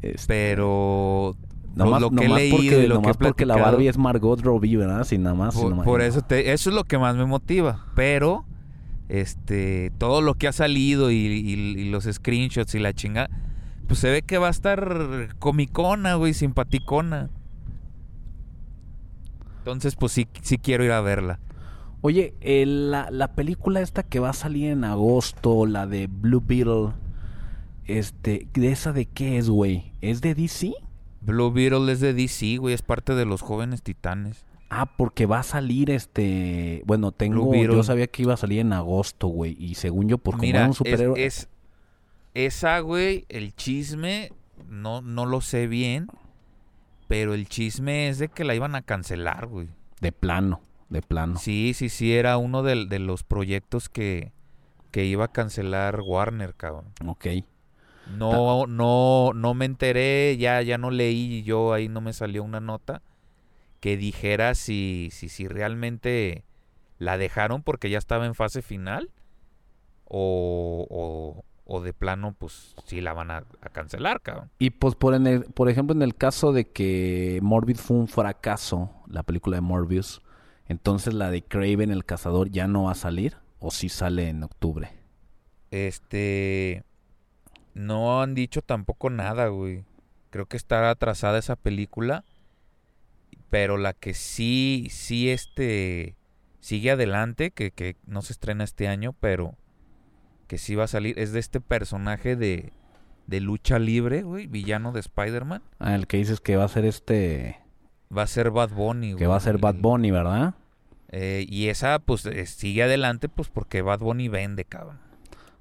Este, pero lo- nomás, lo, que he leído porque, y lo que he nomás porque la Barbie es Margot Robbie, ¿verdad? Sin nada más. Por, nada- por eso te- eso es lo que más me motiva. Pero, este, todo lo que ha salido y, y- y los screenshots y la chinga, pues se ve que va a estar comicona, güey, simpaticona. Entonces, pues sí, sí quiero ir a verla. Oye, la, la película esta que va a salir en agosto, la de Blue Beetle, este, ¿de esa de qué es, güey? ¿Es de DC? Blue Beetle es de DC, güey, es parte de los jóvenes titanes. Ah, porque va a salir este, bueno, tengo, yo sabía que iba a salir en agosto, güey, y según yo, por como un es- superhéroe, es, esa, güey, el chisme, no, no lo sé bien, pero el chisme es de que la iban a cancelar, güey. de plano, de plano. Sí, sí, sí, era uno de, los proyectos que, que iba a cancelar Warner, cabrón. Ok. No, no, no me enteré, ya, ya no leí, yo ahí no me salió una nota que dijera si, si, si realmente la dejaron porque ya estaba en fase final o, o, o de plano, pues sí la van a, a cancelar, cabrón. Y pues por, en el, por ejemplo, en el caso de que Morbius fue un fracaso, la película de Morbius, entonces la de Craven el cazador ya no va a salir o sí sale en octubre. Este. No han dicho tampoco nada, güey. Creo que está atrasada esa película. Pero la que sí, sí, este. Sigue adelante, que, que no se estrena este año, pero que sí va a salir. Es de este personaje de, de lucha libre, güey, villano de Spider-Man. Ah, el que dices que va a ser este, Va a ser Bad Bunny, güey. que va a ser Bad Bunny, ¿verdad? eh, y esa, pues, eh, sigue adelante, pues, porque Bad Bunny vende, cabrón.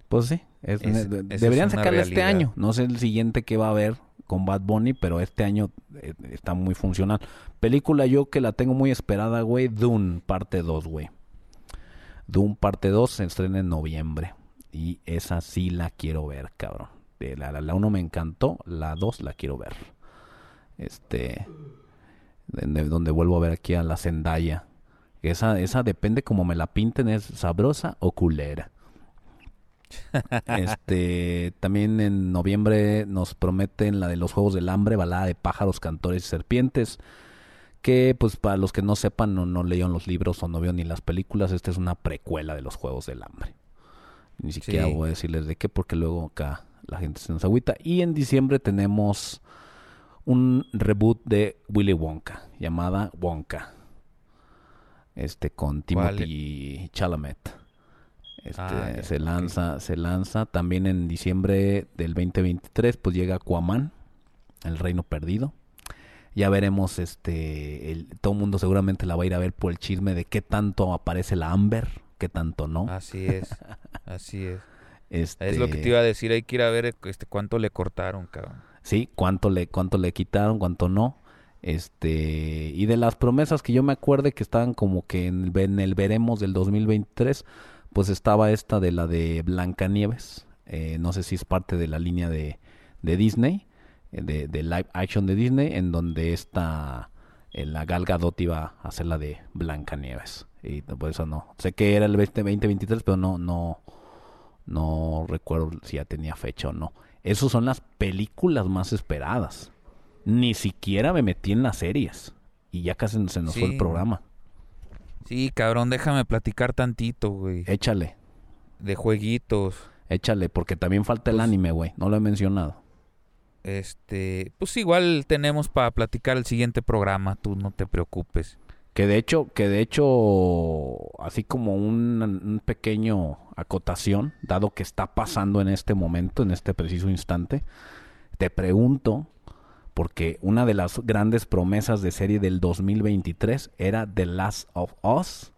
Pues sí, es- Es- deberían una sacarle este año. No sé el siguiente que va a haber con Bad Bunny, pero este año eh, está muy funcional. Película yo que la tengo muy esperada, güey, Dune parte 2, güey. Dune parte 2 se estrena en noviembre y esa sí la quiero ver, cabrón. De la, la, la 1 me encantó, la 2 la quiero ver. Este, de- de- donde vuelvo a ver aquí a la Zendaya. Esa, esa depende como me la pinten, es sabrosa o culera. Este, también en noviembre nos prometen la de los Juegos del Hambre, balada de pájaros, cantores y serpientes. Que, pues, para los que no sepan, no, no leyeron los libros o no vieron ni las películas, esta es una precuela de los Juegos del Hambre. Ni siquiera Sí. voy a decirles de qué, porque luego acá la gente se nos agüita. Y en diciembre tenemos un reboot de Willy Wonka, llamada Wonka. Este, con. Timothy Chalamet. Este, Ah, ya, se lanza, se lanza también en diciembre del 2023, pues llega Aquaman, El Reino Perdido. Ya veremos, este, el- todo el mundo seguramente la va a ir a ver por el chisme de qué tanto aparece la Amber, qué tanto no. Así es. Así es. Este, Es lo que te iba a decir. Hay que ir a ver este, cuánto le cortaron, cabrón. Sí, cuánto le, cuánto le quitaron, cuánto no. Este, y de las promesas que yo me acuerde que estaban como que en, el- en el veremos del 2023, pues estaba esta de la de Blancanieves. Eh, no sé si es parte de la línea de, de Disney, eh, de, de live action de Disney, en donde esta, eh, la Gal Gadot iba a hacer la de Blancanieves. Y por eso no. Sé que era el 20- 2023, pero no, no, no recuerdo si ya tenía fecha o no. Esas son las películas más esperadas. Ni siquiera me metí en las series. Y ya casi se nos fue el programa. Sí, cabrón, déjame platicar tantito, güey. Échale, De jueguitos. échale, porque también falta el Pues- anime, güey. No lo he mencionado. Este, pues igual tenemos para platicar el siguiente programa, tú no te preocupes. Que de hecho, que de hecho, así como un, un pequeño acotación, dado que está pasando en este momento, en este preciso instante, te pregunto, porque una de las grandes promesas de serie del 2023 era The Last of Us.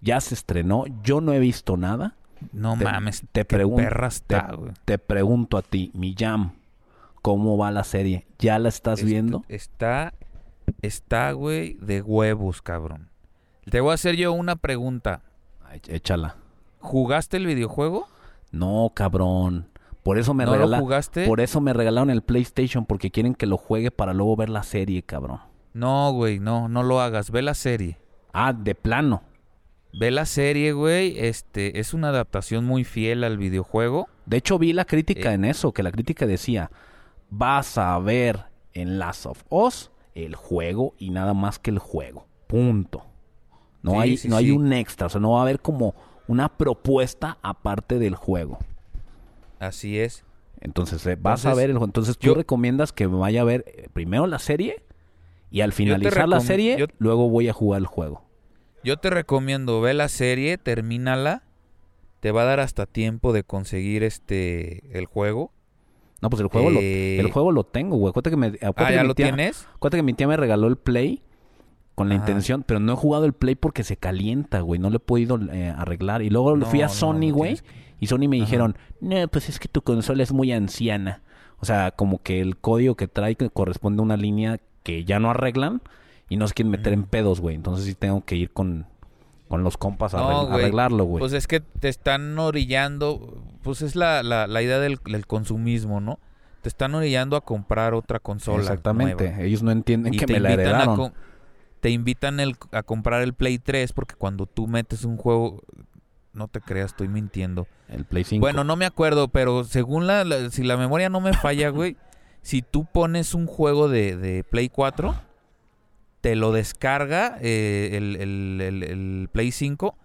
Ya se estrenó, yo no he visto nada. No Te- mames, te qué pregun- perra te-. Te pregunto a ti, mi jam, ¿cómo va la serie? ¿Ya la estás viendo? Está, está, güey, de huevos, cabrón. Te voy a hacer yo una pregunta. Ay, Échala. ¿Jugaste el videojuego? No, cabrón. Por eso me ¿No lo jugaste? Por eso me regalaron el PlayStation porque quieren que lo juegue para luego ver la serie, cabrón. No, güey, no, no lo hagas. Ve la serie. Ah, de plano. Ve la serie, güey. Este, es una adaptación muy fiel al videojuego. De hecho vi la crítica Eh. en eso, que la crítica decía, vas a ver en Last of Us el juego y nada más que el juego. Punto. No Sí, hay sí, no hay un extra, o sea, no va a haber como una propuesta aparte del juego. Así es. Entonces, eh, vas a ver el juego. Entonces, tú yo- recomiendas que vaya a ver eh, primero la serie y al finalizar la serie, yo- luego voy a jugar el juego. Yo te recomiendo, ve la serie, termínala. Te va a dar hasta tiempo de conseguir este el juego. No, pues el juego, lo, Eh, el juego lo tengo, güey. Acuérdate que, me, acuérdate Ah, ¿ya mi lo tía- tienes? acuérdate que mi tía me regaló el Play con la Ajá. intención, pero no he jugado el Play porque se calienta, güey. No lo he podido eh, arreglar. Y luego No, fui a Sony, no güey. que- y Sony me Ajá. dijeron, no, pues es que tu consola es muy anciana. O sea, como que el código que trae que corresponde a una línea que ya no arreglan y no se quieren meter en pedos, güey. Entonces sí tengo que ir con, con los compas a No, arreglarlo, güey. Pues es que te están orillando, pues es la, la, la idea del, del consumismo, ¿no? Te están orillando a comprar otra consola. Exactamente. nueva. Ellos no entienden Y que te me la a, heredaron. te invitan el- a comprar el Play 3 porque cuando tú metes un juego, no te creas, estoy mintiendo. El Play 5. Bueno, no me acuerdo, pero según la, la- si la memoria no me falla, güey, si tú pones un juego de, de Play 4, te lo descarga eh, el, el- el- el Play 5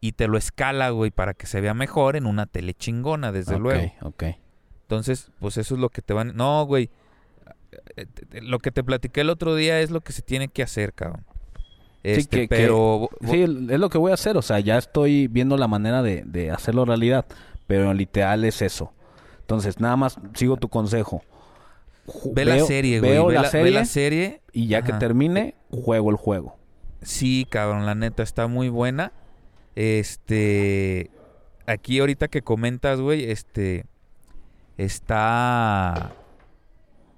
y te lo escala, güey, para que se vea mejor en una tele chingona, desde Ok, luego. ok. Entonces, pues eso es lo que te van... No, güey. eh, eh, Lo que te platiqué el otro día es lo que se tiene que hacer, cabrón. Este, sí, que, que- pero... sí, es lo que voy a hacer. O sea, ya estoy viendo la manera de, de hacerlo realidad. Pero literal es eso. Entonces, nada más sigo tu consejo. Ve la serie, güey. Veo Ve la, la, ve serie la serie. y ya que termine, juego el juego. Sí, cabrón, la neta está muy buena. Este. Aquí ahorita que comentas, güey, este. Está.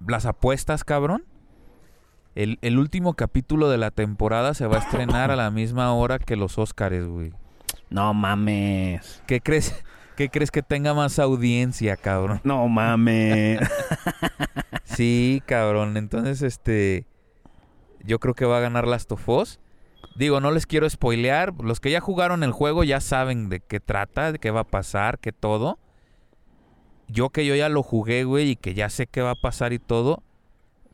Las apuestas, cabrón. El, el último capítulo de la temporada se va a estrenar a la misma hora que los Óscares, güey. No mames. ¿Qué crees? ¿Qué crees que tenga más audiencia, cabrón? No mames. Sí, cabrón. Entonces, este. Yo creo que va a ganar Last of Us. Digo, no les quiero spoilear. Los que ya jugaron el juego ya saben de qué trata, de qué va a pasar, qué todo. Yo que yo ya lo jugué, güey, y que ya sé qué va a pasar y todo,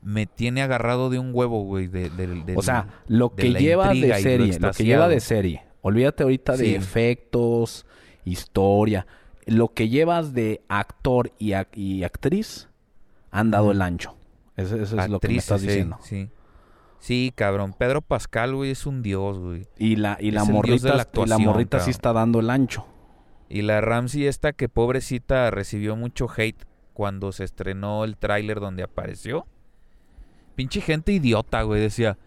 me tiene agarrado de un huevo, güey. De, del- del- o sea, lo de que lleva de lo serie, lo, que lleva de serie. Olvídate ahorita de efectos, historia. Lo que llevas de actor y, ac- y actriz han dado el ancho. Eso, eso es lo que me estás diciendo. Sí. Sí, cabrón. Pedro Pascal, güey, es un dios, güey. Y la, y la de morrita, la y la actuación, morrita sí está dando el ancho. Y la Ramsey esta que pobrecita recibió mucho hate cuando se estrenó el tráiler donde apareció. Pinche gente idiota, güey, decía.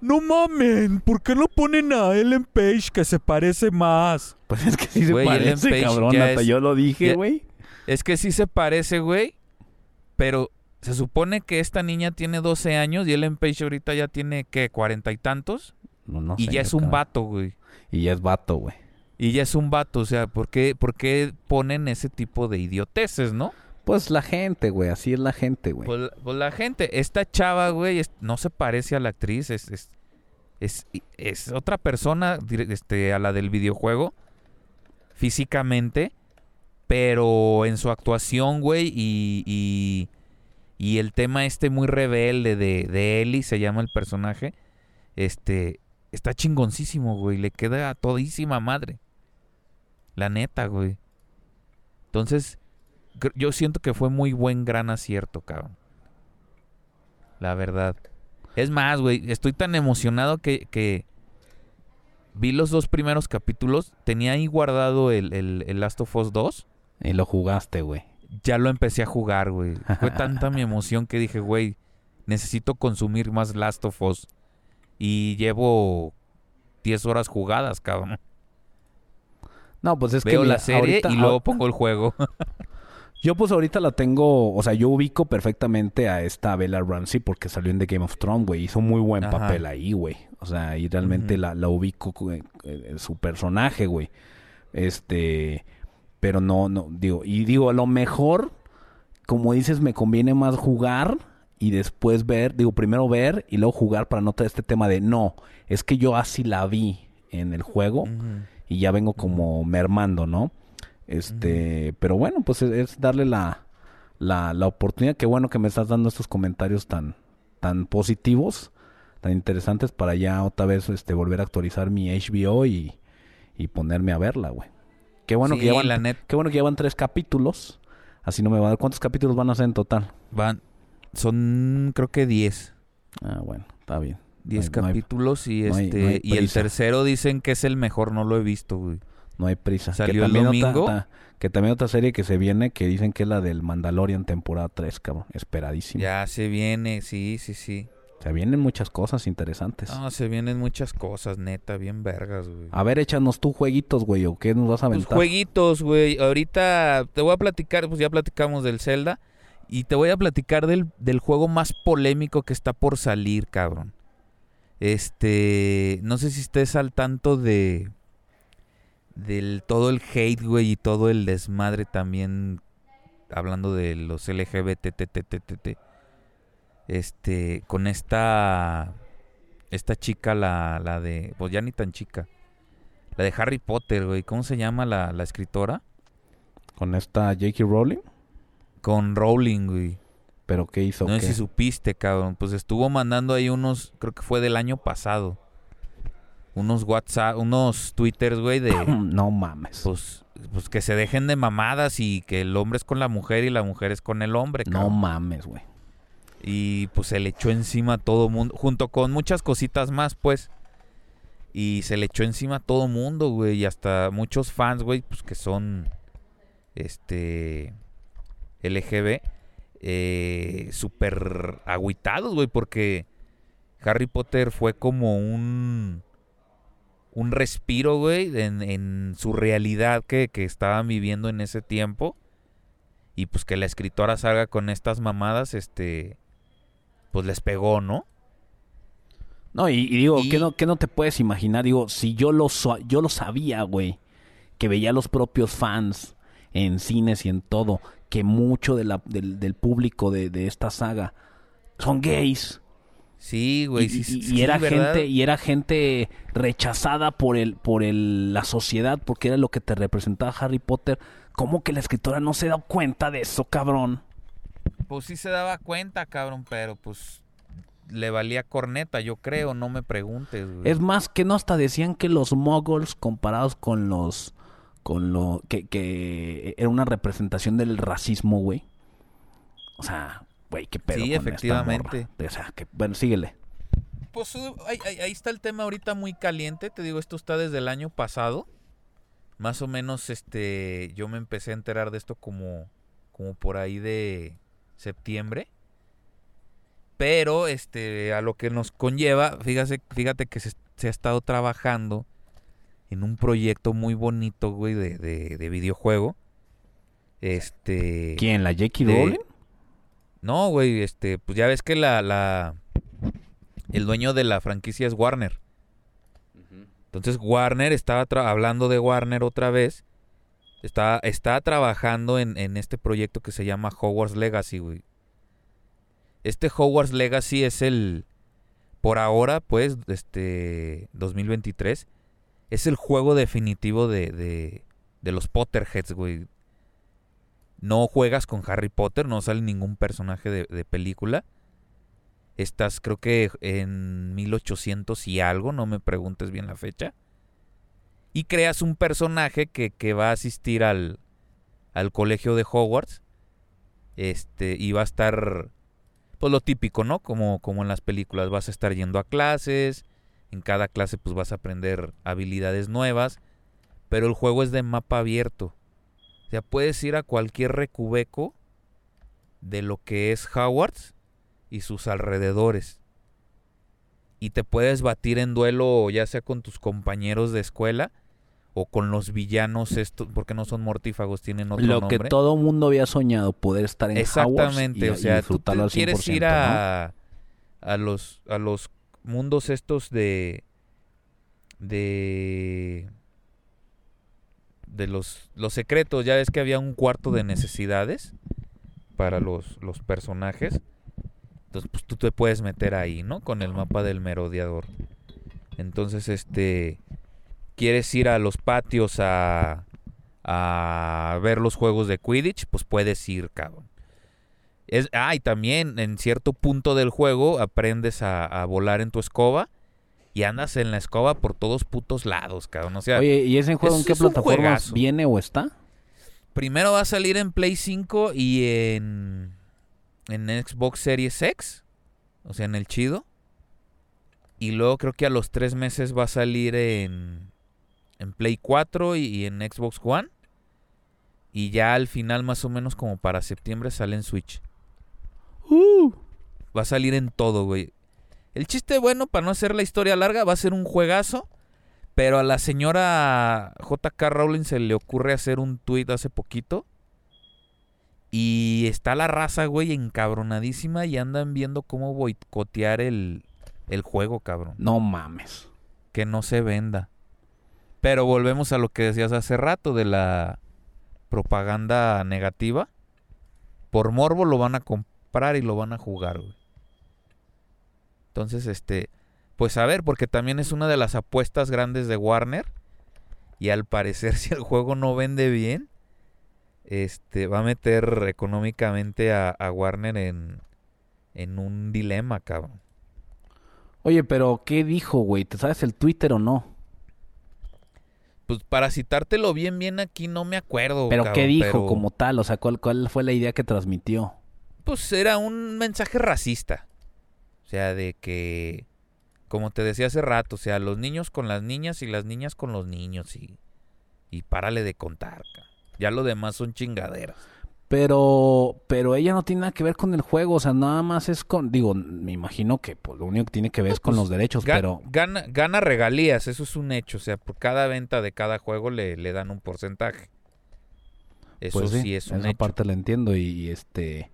No mamen, ¿por qué no ponen a Ellen Page que se parece más? Pues es que sí se Güey, Ellen parece, Page cabrón. Hasta es- yo lo dije, ya- güey. Es que sí se parece, güey, pero se supone que esta niña tiene 12 años y Ellen Page ahorita ya tiene, ¿qué? ¿Cuarenta y tantos? No, no y sé, ya es un vato, güey. Y ya es vato, güey. Y ya es un vato, o sea, ¿por qué, por qué ponen ese tipo de idioteces, no? Pues la gente, güey. Así es la gente, güey. Pues, pues la gente, esta chava, güey, no se parece a la actriz, es, es, es, otra persona este, a la del videojuego, físicamente, pero en su actuación, güey, y, y, y el tema este muy rebelde de, de Ellie, se llama el personaje, este, está chingoncísimo, güey, le queda a todísima madre. La neta, güey. Entonces, yo siento que fue muy buen gran acierto, cabrón. La verdad. Es más, güey, estoy tan emocionado que, que vi los dos primeros capítulos. Tenía ahí guardado el, el, el Last of Us 2. Y lo jugaste, güey. Ya lo empecé a jugar, güey. Fue tanta mi emoción que dije, güey, necesito consumir más Last of Us. Y llevo 10 horas jugadas, cabrón. No, pues es que Veo la serie ahorita- y luego pongo el juego. Yo pues ahorita la tengo, o sea, yo ubico perfectamente a esta Bella Ramsey porque salió en The Game of Thrones, güey. Hizo muy buen Ajá. papel ahí, güey. O sea, y realmente la, la ubico co- en, en su personaje, güey. Este, pero no, no, digo, y digo, a lo mejor, como dices, me conviene más jugar y después ver, digo, primero ver y luego jugar para no tener este tema de, no, es que yo así la vi en el juego y ya vengo como mermando, ¿no? Este, pero bueno, pues es, es darle la, la, la oportunidad. Qué bueno que me estás dando estos comentarios tan, tan positivos, tan interesantes para ya otra vez este volver a actualizar mi HBO y, y ponerme a verla, güey. Qué bueno Sí, que llevan, la net- qué bueno que llevan tres capítulos. Así no me va a dar. ¿Cuántos capítulos van a ser en total? Van, son creo que 10. Ah, bueno, está bien. 10 hay- no hay- capítulos y no hay- este no hay y el tercero dicen que es el mejor, no lo he visto, güey. No hay prisa. Salió el otra- domingo. ta- que también otra serie que se viene que dicen que es la del Mandalorian temporada 3, cabrón. Esperadísimo. Ya se viene, sí, sí, sí. Se vienen muchas cosas interesantes. No, se vienen muchas cosas, neta, bien vergas, güey. A ver, échanos tú jueguitos, güey, o qué nos vas a Pues aventar. jueguitos, güey. Ahorita te voy a platicar, pues ya platicamos del Zelda. Y te voy a platicar del, del juego más polémico que está por salir, cabrón. Este. No sé si estés al tanto de. Del todo el hate, güey, y todo el desmadre también. Hablando de los LGBTTTTT. Este. Con esta. Esta chica, la, la de. Pues ya ni tan chica. La de Harry Potter, güey. ¿Cómo se llama la, la escritora? Con esta J.K. Rowling. Con Rowling, güey. ¿Pero qué hizo? No sé si supiste, cabrón. Pues estuvo mandando ahí unos, creo que fue del año pasado. Unos WhatsApp, unos Twitters, güey, de no mames. pues, pues que se dejen de mamadas y que el hombre es con la mujer y la mujer es con el hombre, no mames, güey. Y pues se le echó encima a todo mundo, junto con muchas cositas más, pues. Y se le echó encima a todo mundo, güey. Y hasta muchos fans, güey, pues que son, este, LGB, eh, súper agüitados, güey, porque Harry Potter fue como un, un respiro, güey, en, en su realidad que, que estaban viviendo en ese tiempo. Y pues que la escritora salga con estas mamadas, este, pues les pegó, ¿no? No, y, y digo, Y- ¿qué no, qué no te puedes imaginar? Digo, si yo lo, so- yo lo sabía, güey. que veía a los propios fans en cines y en todo, que mucho de la, del, del público de, de esta saga son gays. Sí, güey. y, sí, y- sí, y era ¿verdad? gente y era gente rechazada por el por el la sociedad porque era lo que te representaba Harry Potter cómo que la escritora no se da cuenta de eso cabrón Pues sí se daba cuenta, cabrón, pero pues le valía corneta, yo creo, no me preguntes, güey. es más que no hasta decían que los muggles comparados con los con lo que, que era una representación del racismo güey o sea güey qué pedo Sí, con esta efectivamente. morra? o sea que bueno síguele Pues uh, ahí, ahí- ahí está el tema ahorita muy caliente, te digo, esto está desde el año pasado. Más o menos, este, yo me empecé a enterar de esto como, como por ahí de septiembre. Pero, este, a lo que nos conlleva, fíjate, fíjate que se, se ha estado trabajando en un proyecto muy bonito, güey, de, de, de videojuego. Este. quién la Jackie de- Rowling No, güey, este, pues ya ves que la, la, el dueño de la franquicia es Warner. Entonces Warner estaba hablando de Warner otra vez. Está, está trabajando en, en este proyecto que se llama Hogwarts Legacy, güey. Este Hogwarts Legacy es el, por ahora, pues, este, 2023, es el juego definitivo de, de, de los Potterheads, güey. No juegas con Harry Potter, no sale ningún personaje de, película. Estás, creo que en 1800 y algo, no me preguntes bien la fecha. Y creas un personaje que, que va a asistir al, al colegio de Hogwarts. Este, y va a estar, pues lo típico, ¿no? Como, como en las películas, vas a estar yendo a clases. En cada clase, pues vas a aprender habilidades nuevas. Pero el juego es de mapa abierto. O sea, puedes ir a cualquier recubeco de lo que es Hogwarts y sus alrededores. Y te puedes batir en duelo ya sea con tus compañeros de escuela o con los villanos estos, porque no son mortífagos, tienen otro lo nombre. que todo mundo había soñado poder estar en Exactamente, Hogwarts y- o sea, y tú te al 100%, quieres ir ¿no? a, a los a los mundos estos de de de los los secretos, ya ves que había un cuarto de necesidades para los los personajes. Entonces, pues tú te puedes meter ahí, ¿no? Con el mapa del merodeador. Entonces, este quieres ir a los patios a a ver los juegos de Quidditch, pues puedes ir, cabrón. Es, ah, y también en cierto punto del juego aprendes a, a volar en tu escoba y andas en la escoba por todos putos lados, cabrón. O sea, Oye, ¿y ese juego en qué plataformas juegazo. viene o está? primero va a salir en Play 5 y en, en Xbox Series X, o sea, en el chido. Y luego creo que a los tres meses va a salir en, en Play 4 y, y en Xbox One. Y ya al final, más o menos como para septiembre, sale en Switch. Uh. Va a salir en todo, güey. El chiste bueno, para no hacer la historia larga, va a ser un juegazo. Pero a la señora JK Rowling se le ocurre hacer un tweet hace poquito. Y está la raza, güey, encabronadísima y andan viendo cómo boicotear el, el juego, cabrón. No mames. Que no se venda. Pero volvemos a lo que decías hace rato de la propaganda negativa. Por morbo lo van a comprar y lo van a jugar, güey. Entonces, este, pues a ver, porque también es una de las apuestas grandes de Warner. Y al parecer, si el juego no vende bien, este, va a meter económicamente a, a Warner en, en un dilema, cabrón. Oye, pero ¿qué dijo, güey? ¿Te sabes el Twitter o no? Pues para citártelo bien, bien aquí, no me acuerdo. ¿Pero cabrón, qué dijo pero, como tal? O sea, ¿cuál, ¿cuál fue la idea que transmitió? Pues era un mensaje racista. O sea, de que, como te decía hace rato, o sea, los niños con las niñas y las niñas con los niños y, y párale de contar. Ya lo demás son chingaderas. Pero, pero ella no tiene nada que ver con el juego, o sea, nada más es con, digo, me imagino que pues, lo único que tiene que ver es con pues, los derechos, Ga- pero gana, gana regalías, eso es un hecho. O sea, por cada venta de cada juego le, le dan un porcentaje. Eso pues sí, es un esa hecho. parte la entiendo y, y, este,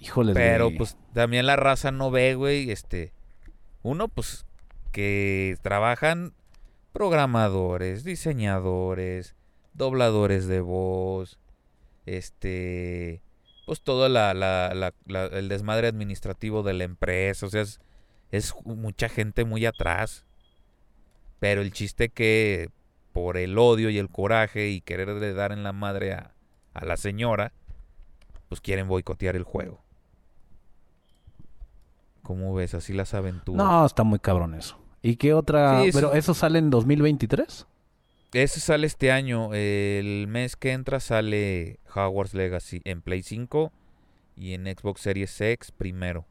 híjole, Pero pues también la raza no ve, güey, este, uno pues que trabajan programadores, diseñadores, dobladores de voz, este, pues todo la, la- la- la- el desmadre administrativo de la empresa, o sea, es, es mucha gente muy atrás. Pero el chiste que por el odio y el coraje y quererle dar en la madre a, a la señora, pues quieren boicotear el juego. ¿Cómo ves? Así las aventuras. No, está muy cabrón eso. ¿Y qué otra? Sí, eso- Pero eso sale en 2023. Ese sale este año. El mes que entra sale Hogwarts Legacy en Play 5 y en Xbox Series X primero.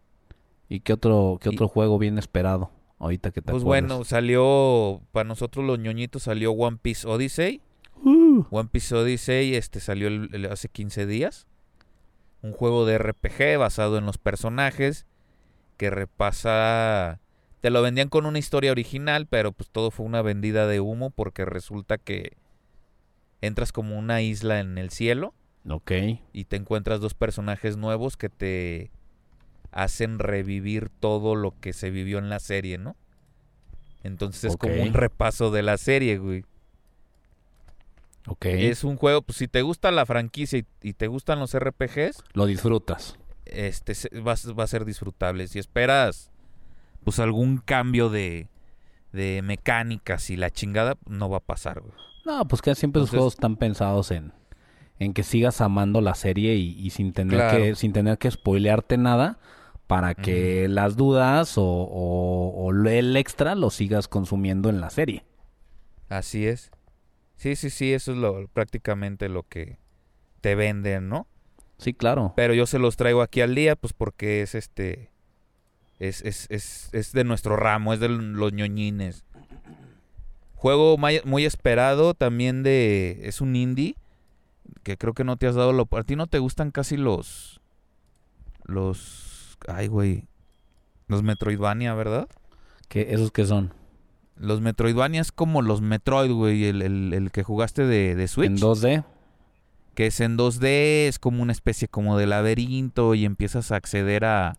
¿Y qué otro qué Y- otro juego bien esperado? Ahorita que te Pues bueno, salió para nosotros los ñoñitos salió One Piece Odyssey. Uh, One Piece Odyssey este salió el- el- hace 15 días. Un juego de RPG basado en los personajes que repasa te lo vendían con una historia original, pero pues todo fue una vendida de humo porque resulta que entras como una isla en el cielo ok. y te encuentras dos personajes nuevos que te hacen revivir todo lo que se vivió en la serie, ¿no? Entonces es como un repaso de la serie, güey. Ok. Es un juego, pues si te gusta la franquicia y, y te gustan los RPGs, Lo disfrutas. Este va, a- va a ser disfrutable. Si esperas pues algún cambio de, de mecánicas y la chingada, no va a pasar, güey. No, pues que siempre los juegos están pensados en, en que sigas amando la serie y, y sin tener Claro. que sin tener que spoilearte nada para que las dudas o, o- o el extra lo sigas consumiendo en la serie. Así es. Sí, sí, sí, eso es lo, prácticamente lo que te venden, ¿no? Sí, claro. Pero yo se los traigo aquí al día, pues porque es este. Es, es, es, es de nuestro ramo, es de los ñoñines. Juego muy esperado también de. Es un indie. Que creo que no te has dado la. A ti no te gustan casi los. Los. Ay, güey. Los Metroidvania, ¿verdad? que ¿Esos que son? Los Metroidvania es como los Metroid, güey. El, el- el que jugaste de, de Switch. En 2D. Que es en 2D, es como una especie como de laberinto y empiezas a acceder a,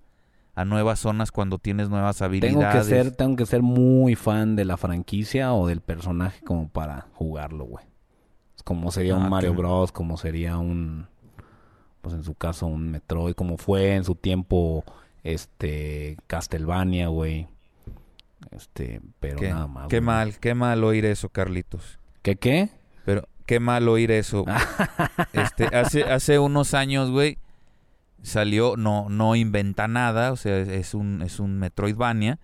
a nuevas zonas cuando tienes nuevas habilidades. Tengo que ser tengo que ser muy fan de la franquicia o del personaje como para jugarlo, güey. Como sería Ah, un Mario que- Bros, como sería un pues en su caso un Metroid, como fue en su tiempo este Castlevania, güey. Este, pero Qué, nada más. qué güey. mal, qué mal oír eso, Carlitos. ¿Qué qué? Pero qué mal oír eso. este, hace, hace unos años, güey, salió, no, no inventa nada, o sea, es- un, es un Metroidvania.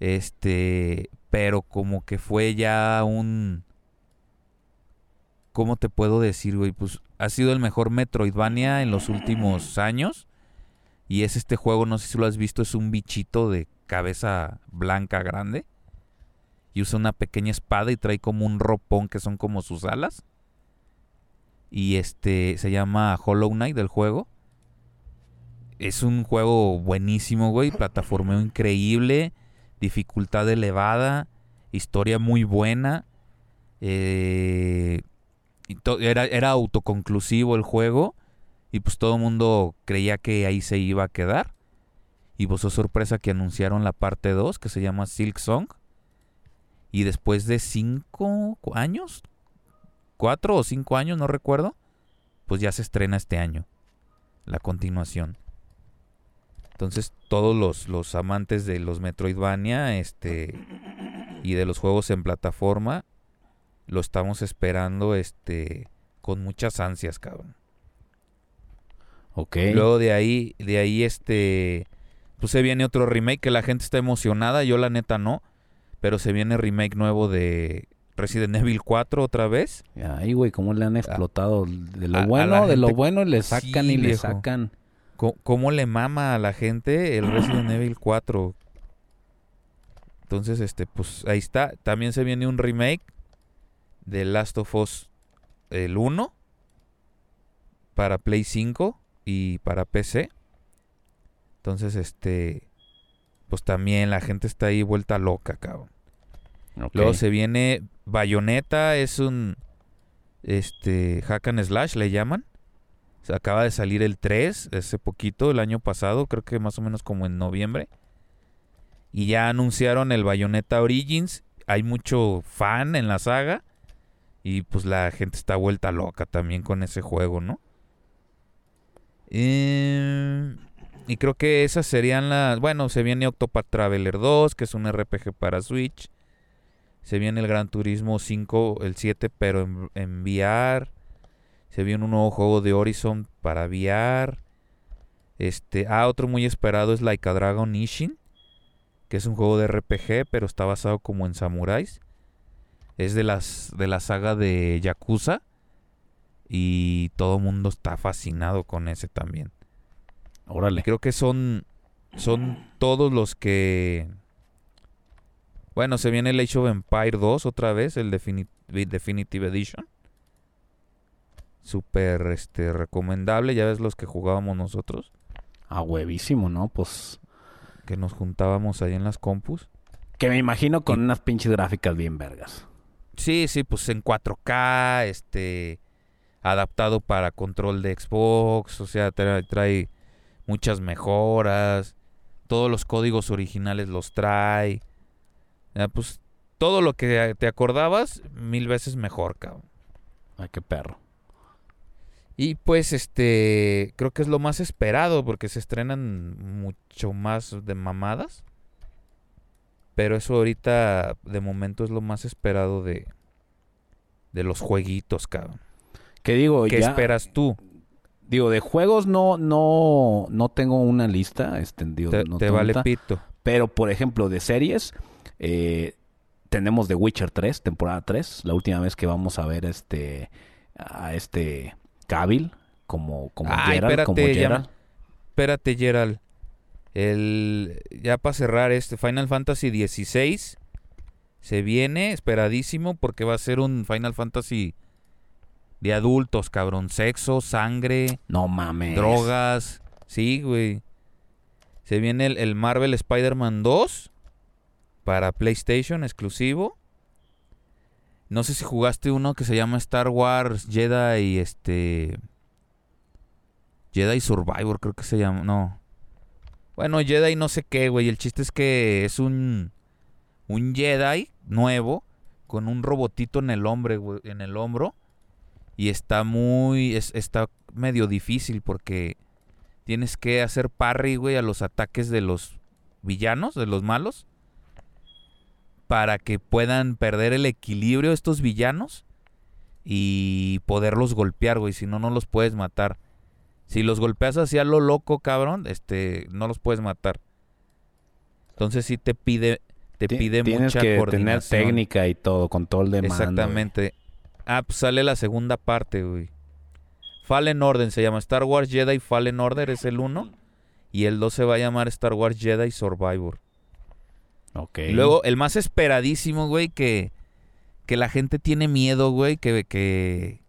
Este, pero como que fue ya un. ¿Cómo te puedo decir, güey? Pues ha sido el mejor Metroidvania en los últimos años. Y es este juego, no sé si lo has visto, es un bichito de cabeza blanca grande. Y usa una pequeña espada y trae como un ropón que son como sus alas. Y este se llama Hollow Knight del juego. Es un juego buenísimo, güey. Plataformeo increíble. Dificultad elevada. Historia muy buena. eh, era, era autoconclusivo el juego. Y pues todo el mundo creía que ahí se iba a quedar. Y pues sorpresa que anunciaron la parte 2 que se llama Silk Song. Y después de cinco años, cuatro o cinco años, no recuerdo, pues ya se estrena este año la continuación. Entonces todos los, los amantes de los Metroidvania este, y de los juegos en plataforma lo estamos esperando este, con muchas ansias, cabrón. Ok. Luego de ahí, de ahí este, pues se viene otro remake que la gente está emocionada, yo la neta no, pero se viene remake nuevo de Resident Evil 4 otra vez. Ay, güey, cómo le han explotado de lo a- bueno, de lo bueno le Sí, sacan y le viejo. sacan. Co- ¿Cómo le mama a la gente el Resident Evil 4? Entonces, este, pues ahí está. También se viene un remake de Last of Us el 1 para Play 5 y para PC. Entonces, este, pues también la gente está ahí vuelta loca, cabrón. Luego se viene Bayonetta, es un este hack and slash le llaman. Acaba de salir el 3 hace poquito, el año pasado, creo que más o menos como en noviembre. Y ya anunciaron el Bayonetta Origins. Hay mucho fan en la saga. Y pues la gente está vuelta loca también con ese juego, ¿no? Eh, y creo que esas serían las... Bueno, se viene Octopath Traveler 2, que es un RPG para Switch. Se viene el Gran Turismo 5, el 7, pero en, en VR. Se viene un nuevo juego de Horizon para VR. Este, ah, otro muy esperado es Like a Dragon Ishin, que es un juego de RPG, pero está basado como en samuráis. Es de las de la saga de Yakuza y todo el mundo está fascinado con ese también. Órale. Creo que son son todos los que bueno, se viene el Age of Empire 2 otra vez, el Defini- Definitive Edition. Súper este, recomendable, ya ves los que jugábamos nosotros, A huevísimo, ¿no? Pues. que nos juntábamos ahí en las compus. Que me imagino con unas pinches gráficas bien vergas. Sí, sí, pues en 4K, este, adaptado para control de Xbox, o sea, trae, trae muchas mejoras, todos los códigos originales los trae, Ya, pues todo lo que te acordabas, mil veces mejor, cabrón. Ay, qué perro. Y pues este, creo que es lo más esperado porque se estrenan mucho más de mamadas. Pero eso ahorita de momento es lo más esperado de de los jueguitos, cabrón. Que digo, ¿Qué ya. esperas tú? Digo, de juegos no, no, no tengo una lista. Digo, Te, no te vale pito. Pero, por ejemplo, de series, eh, tenemos The Witcher 3, temporada 3. La última vez que vamos a ver este a este Cavill como, como Ay, Geralt, como espérate, ya Geralt. me- Espérate, Gerald. El, ya para cerrar este Final Fantasy XVI se viene esperadísimo porque va a ser un Final Fantasy de adultos, cabrón. Sexo, sangre, No mames. drogas. Sí, güey. Se viene el, el Marvel Spider-Man 2 para PlayStation exclusivo. No sé si jugaste uno que se llama Star Wars Jedi este Jedi Survivor, creo que se llama, no. Bueno, Jedi no sé qué, güey. El chiste es que es un un Jedi nuevo con un robotito en el hombre, en el hombro y está muy es- está medio difícil porque tienes que hacer parry, güey, a los ataques de los villanos, de los malos para que puedan perder el equilibrio estos villanos y poderlos golpear, güey, si no no los puedes matar. Si los golpeas así a lo loco, cabrón, este no los puedes matar. Entonces sí te pide te pide mucha que tener coordinación. técnica y todo, control de mando. Exactamente. Ah, pues sale la segunda parte, güey. Fallen Order se llama Star Wars Jedi Fallen Order, es el 1. Y el 2 se va a llamar Star Wars Jedi Survivor. Y luego, el más esperadísimo, güey, que, que la gente tiene miedo, güey, que, que,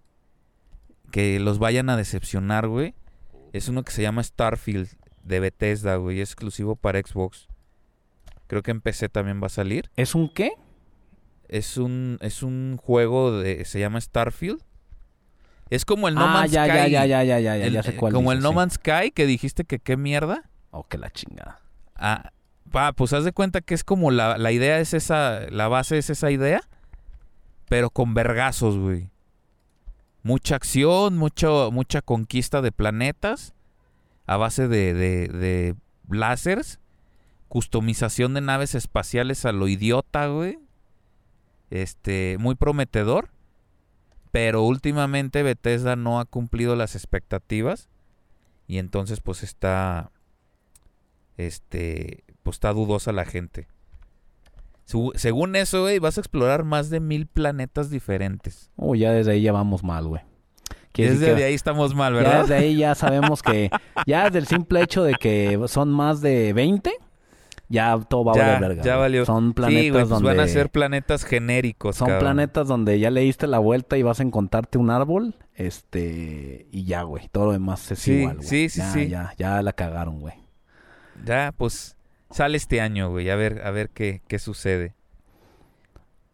que los vayan a decepcionar, güey. Es uno que se llama Starfield de Bethesda, güey. Es exclusivo para Xbox. Creo que en PC también va a salir. ¿Es un qué? Es un, es un juego de. Se llama Starfield. Es como el No ah, Man's ya, Sky. ya, ya, ya, ya, ya, ya, el- ya sé cuál como el No sí. Man's Sky que dijiste que qué mierda. Oh, que la chingada. Ah, pa, pues haz de cuenta que es como la, la idea es esa. La base es esa idea. Pero con vergazos, güey. Mucha acción, mucha conquista de planetas. A base de, de, de láseres. Customización de naves espaciales a lo idiota, güey. Este, muy prometedor. Pero últimamente Bethesda no ha cumplido las expectativas. Y entonces pues está... Este... Pues está dudosa la gente. Según eso, güey, vas a explorar más de mil planetas diferentes. Oh, ya desde ahí ya vamos mal, güey. Desde que- ahí estamos mal, Ya ¿verdad? desde ahí ya sabemos que, ya desde el simple hecho de que son más de 20, ya todo va a Ya, valer verga. ya valió. Son planetas sí, güey, pues donde... van a ser planetas genéricos, Son cabrón. planetas donde ya le diste la vuelta y vas a encontrarte un árbol, este, y ya, güey. Todo lo demás es Sí, igual, güey. sí, sí, ya, sí. Ya, ya la cagaron, güey. Ya, pues sale este año, güey, a ver, a ver qué, qué sucede.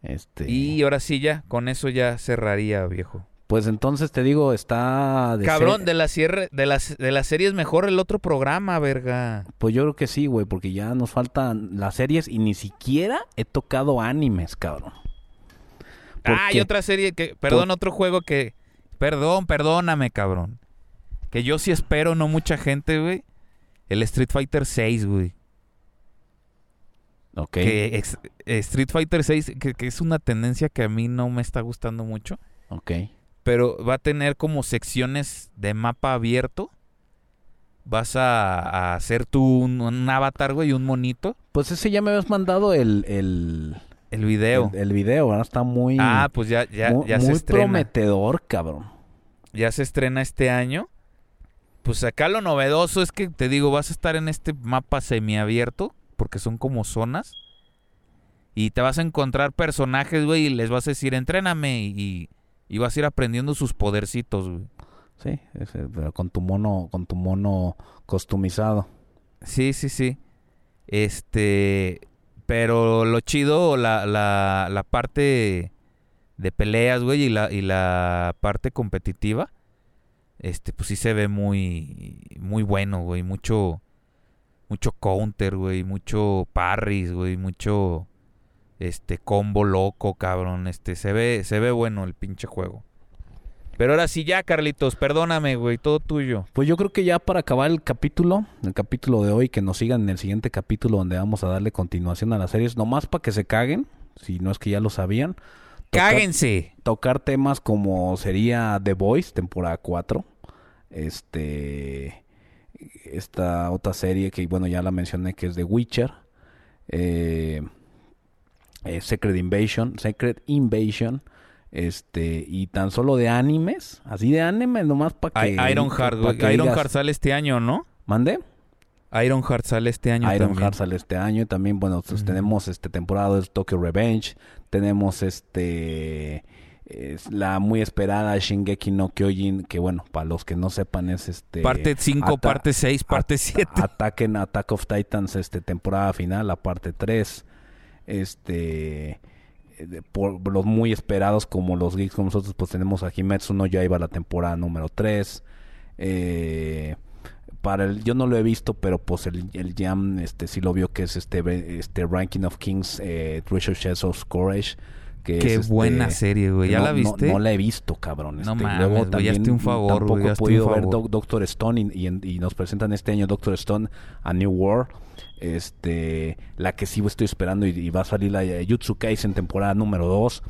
Este, Y ahora sí ya, con eso ya cerraría, viejo. pues entonces te digo, está de Cabrón, ser- de la cierre, de las de la serie es mejor el otro programa, verga. Pues yo creo que sí, güey, porque ya nos faltan las series y ni siquiera he tocado animes, cabrón. Ah, y otra serie que. Perdón, otro juego que. Perdón, perdóname, cabrón. Que yo sí espero, no mucha gente, güey. El Street Fighter 6, güey. Ok. Que eh, Street Fighter 6, que, que es una tendencia que a mí no me está gustando mucho. Ok. Pero va a tener como secciones de mapa abierto. Vas a, a hacer tú un, un avatar, güey, y un monito. Pues ese ya me habías mandado el, el, El video. el, el video, ¿verdad? Está muy, ah, pues ya, ya, muy, ya se muy estrena. prometedor, cabrón. ya se estrena este año. Pues acá lo novedoso es que te digo, vas a estar en este mapa semiabierto, porque son como zonas. Y te vas a encontrar personajes, güey, y les vas a decir, entréname. Y, y vas a ir aprendiendo sus podercitos, güey. Sí, ese, pero con tu mono, con tu mono costumizado. Sí, sí, sí. Este. Pero lo chido, la, la, la parte de peleas, güey, y la, y la parte competitiva. Este, pues sí se ve muy, muy bueno, güey. Mucho, mucho counter, güey. Mucho parries, güey. Mucho, este, combo loco, cabrón. Este, se ve, se ve bueno el pinche juego. Pero ahora sí ya, Carlitos, perdóname, güey. Todo tuyo. Pues yo creo que ya para acabar el capítulo, el capítulo de hoy, que nos sigan en el siguiente capítulo donde vamos a darle continuación a las series, nomás para que se caguen, si no es que ya lo sabían. Tocar- ¡Cáguense! tocar temas como sería The Voice, temporada 4. Este. Esta otra serie que, bueno, ya la mencioné, que es The Witcher. eh, eh, Secret Invasion. Secret Invasion. Este. Y tan solo de animes. Así de anime, nomás para que. I- Ironheart, pa' que digas- Ironheart sale este año, ¿no? ¿Mande? Ironheart sale este año Ironheart también. sale este año. También, bueno, pues tenemos este temporada de Tokyo Revenge. Tenemos este es la muy esperada Shingeki no Kyojin, que bueno, para los que no sepan es este Parte 5, ata- parte 6, parte at- 7. Attack en Attack of Titans este temporada final, la parte 3. Este de- por los muy esperados como los geeks como nosotros pues tenemos a Himetsu no Yaiba la temporada número 3. Eh, para el, yo no lo he visto, pero pues el, el Jam este sí lo vio que es este este Ranking of Kings eh, Treasure Chest of Courage que Qué es, este, buena serie, güey. ¿Ya no, la no- viste? No, la he visto, cabrón. No Este, mames, luego güey, también un favor, güey, tampoco he podido ver Doctor Stone y, y nos presentan este año Doctor Stone a New World. Este, la que sí estoy esperando y, y va a salir la Jutsu Kaisen temporada número 2.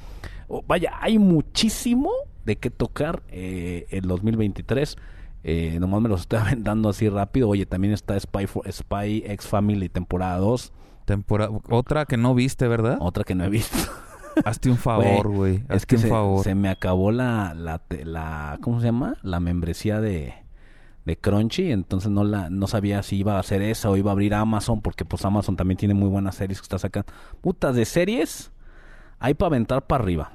vaya, hay muchísimo de qué tocar eh, en 2023. Eh, nomás me los estoy aventando así rápido. Oye, también está Spy, for- Spy X Family temporada 2. Tempora- Otra que no viste, ¿verdad? Otra que no he visto. Hazte un favor, güey. Es que un se, favor. se me acabó la, la, ¿cómo se llama? La membresía de, de Crunchy, entonces no la, no sabía si iba a hacer esa o iba a abrir Amazon, porque pues Amazon también tiene muy buenas series que está sacando. Putas de series, hay para aventar para arriba,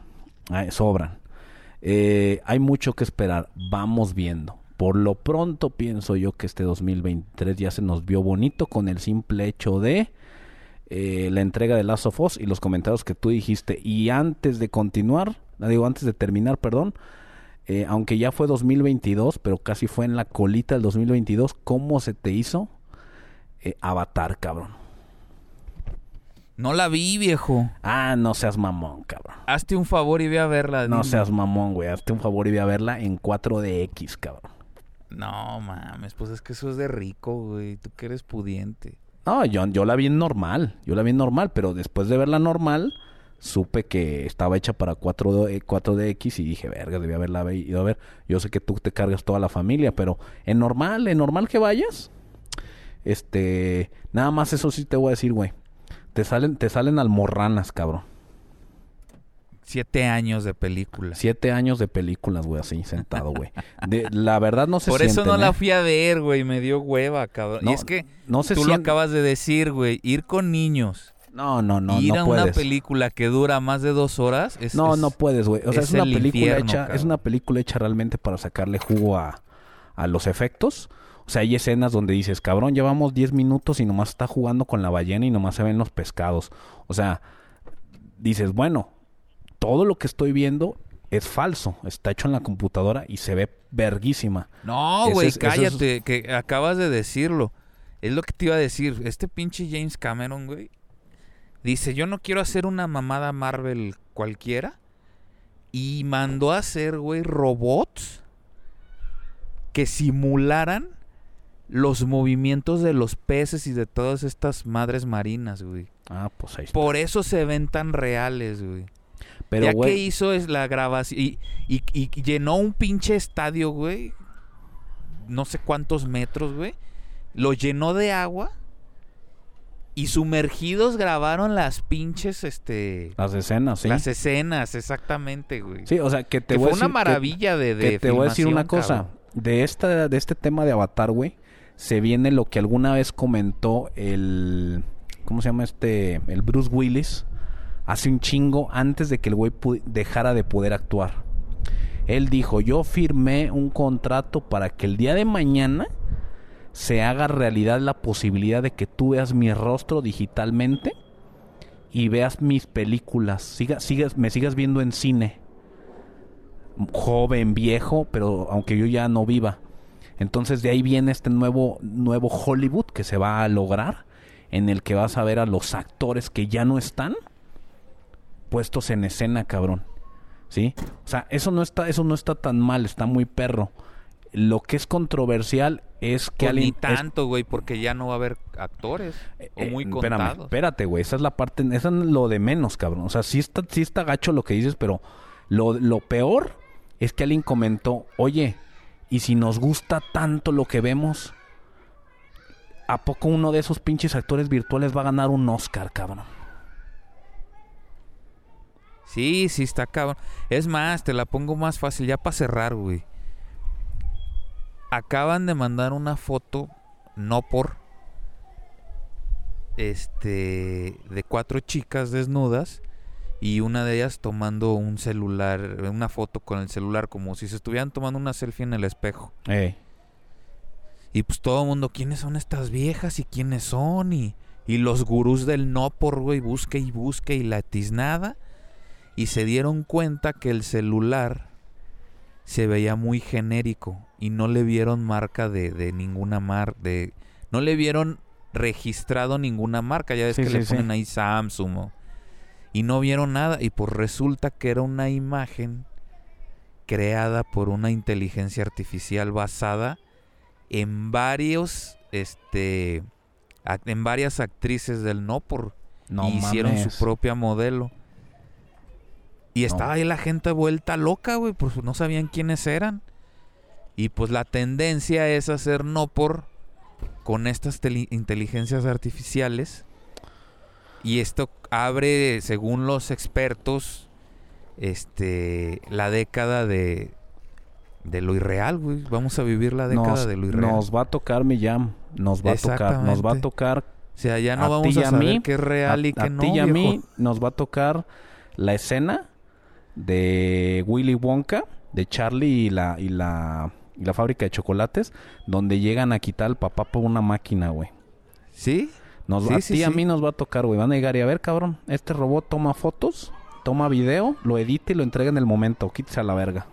Ay, sobran. Eh, hay mucho que esperar, vamos viendo. Por lo pronto pienso yo que este 2023 ya se nos vio bonito con el simple hecho de eh, la entrega de Last of Us y los comentarios que tú dijiste. Y antes de continuar, la digo antes de terminar, perdón, eh, aunque ya fue 2022, pero casi fue en la colita del 2022, ¿cómo se te hizo eh, Avatar, cabrón? No la vi, viejo. Ah, no seas mamón, cabrón. Hazte un favor y ve a verla. No seas mamón, güey. Hazte un favor y ve a verla en 4DX, cabrón. No mames, pues es que eso es de rico, güey. Tú que eres pudiente. No, yo, la vi normal. Yo la vi normal, pero después de verla normal, supe que estaba hecha para 4, d 4DX y dije, verga, debí haberla ido a ver. Yo sé que tú te cargas toda la familia, pero en normal, en normal que vayas, este, nada más eso sí te voy a decir, güey. Te salen, te salen almorranas, cabrón. Siete años de película. Siete años de películas, güey, así sentado, güey. La verdad no se Por eso no la ¿eh? fui a ver, güey. Me dio hueva, cabrón. No, y es que no se tú lo acabas de decir, güey. Ir con niños. No, no, no, ir no a puedes. una película que dura más de dos horas. Es, No, es- no puedes, güey. O sea, es, es una el película infierno, hecha, es una película hecha realmente para sacarle jugo a, a los efectos. O sea, hay escenas donde dices, cabrón, llevamos 10 minutos y nomás está jugando con la ballena y nomás se ven los pescados. O sea, dices, bueno, todo lo que estoy viendo es falso. Está hecho en la computadora y se ve verguísima. No, güey, es- ese es- cállate, que acabas de decirlo. Es lo que te iba a decir. Este pinche James Cameron, güey, dice, yo no quiero hacer una mamada Marvel cualquiera. Y mandó a hacer, güey, robots que simularan los movimientos de los peces y de todas estas madres marinas, güey. Ah, pues ahí está. Por eso se ven tan reales, güey. Pero, ya que hizo es la grabación y, y- y llenó un pinche estadio, güey. No sé cuántos metros, güey. Lo llenó de agua. Y sumergidos grabaron las pinches, este... las escenas, sí. Las escenas, exactamente, güey. Sí, o sea, que te que voy fue a una decir que- maravilla de, de que te voy a decir una cosa. cabrón. De, esta, de este tema de Avatar, güey, se viene lo que alguna vez comentó el... ¿Cómo se llama este? El Bruce Willis. Hace un chingo antes de que el güey dejara de poder actuar. Él dijo, yo firmé un contrato para que el día de mañana se haga realidad la posibilidad de que tú veas mi rostro digitalmente y veas mis películas, siga, sigas, me sigas viendo en cine joven, viejo, pero aunque yo ya no viva. Entonces de ahí viene este nuevo, nuevo Hollywood que se va a lograr, en el que vas a ver a los actores que ya no están puestos en escena, cabrón. ¿Sí? O sea, eso no está, eso no está tan mal, está muy perro. Lo que es controversial es que Pues ni alguien es- tanto, güey, porque ya no va a haber actores. o eh, muy espérame, contados. espérate, güey. Esa es la parte, esa es lo de menos, cabrón. O sea, sí está, sí está gacho lo que dices, pero lo, lo peor es que alguien comentó, oye, ¿y si nos gusta tanto lo que vemos? ¿A poco uno de esos pinches actores virtuales va a ganar un Oscar, cabrón? Sí, sí, está cabrón. Es más, te la pongo más fácil ya para cerrar, güey. Acaban de mandar una foto, no por. Este. de cuatro chicas desnudas. Y una de ellas tomando un celular, una foto con el celular, como si se estuvieran tomando una selfie en el espejo. Eh, Y pues todo el mundo, ¿quiénes son estas viejas y quiénes son? Y, y los gurús del no por, güey, busque y busque y la tiznada. Y se dieron cuenta que el celular se veía muy genérico y no le vieron marca de, de ninguna marca, de, no le vieron registrado ninguna marca, ya ves Sí, que sí, le sí. ponen ahí Samsung o- y no vieron nada y pues resulta que era una imagen creada por una inteligencia artificial basada en varios este en varias actrices del no por no hicieron mames. su propia modelo. Y No. estaba ahí la gente vuelta loca, güey, pues no sabían quiénes eran. Y pues la tendencia es hacer no por con estas teli- inteligencias artificiales. Y esto abre, según los expertos, este la década de de lo irreal, güey. Vamos a vivir la década nos, de lo irreal. nos va a tocar mi jam, nos va a tocar, nos va a tocar o sea, ya no a vamos a a saber mí, qué es real y a, qué a no. ti y a viejo. mí nos va a tocar la escena de Willy Wonka, de Charlie y la, y la, y la fábrica de chocolates, donde llegan a quitar al papá por una máquina, güey. ¿Sí? Nos Sí, va, a ti mí nos va a tocar, güey. Van a llegar y a ver, cabrón, este robot toma fotos, toma video, lo edita y lo entrega en el momento. Quítese a la verga.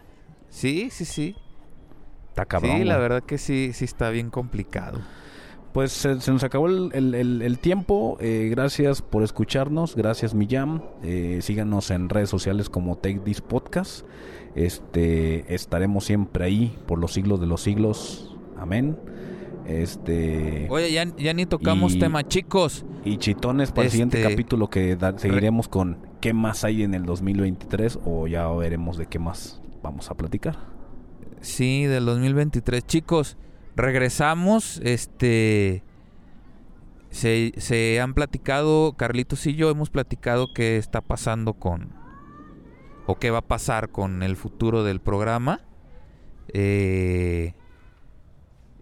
Sí, sí, sí. Está cabrón. sí, la güey. verdad que sí, sí está bien complicado. Pues se, se nos acabó el, el- el- el tiempo. Eh, gracias por escucharnos. Gracias, Millam. Eh, síganos en redes sociales como Take This Podcast. Este, estaremos siempre ahí por los siglos de los siglos. Amén. Este. Oye, ya, ya ni tocamos Y- tema, chicos. Y chitones para el siguiente este- capítulo que da- seguiremos con qué más hay en el 2023 o ya veremos de qué más vamos a platicar. Sí, del 2023. Chicos, regresamos. Este. Se, se han platicado, Carlitos y yo hemos platicado qué está pasando con. O qué va a pasar con el futuro del programa. Eh,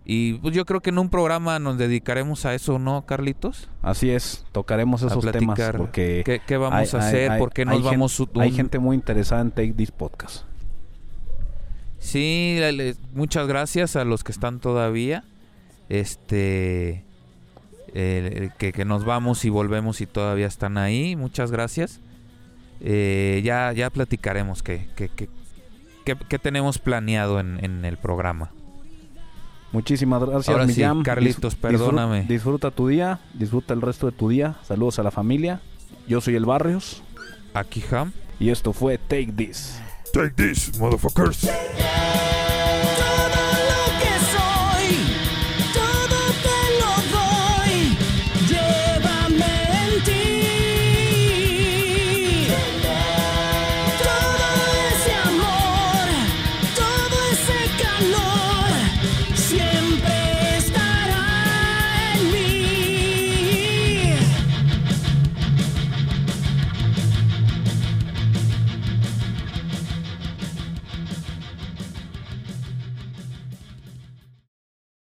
y pues yo creo que en un programa nos dedicaremos a eso, ¿no, Carlitos? Así es, tocaremos esos temas porque ¿Qué, qué vamos hay- a hacer? hay- ¿Por qué nos vamos un- Hay gente muy interesada en Take This Podcast. Sí, muchas gracias a los que están todavía. Este. eh, que, que nos vamos y volvemos y todavía están ahí. Muchas gracias. Eh, ya, ya platicaremos qué, qué, qué- qué- tenemos planeado en, en el programa. Muchísimas gracias, Ahora sí. Carlitos, perdóname. disfrut- Disfruta tu día, disfruta el resto de tu día. Saludos a la familia. Yo soy el Barrios Aquí, Ham. y esto fue Take This. Take this, motherfuckers.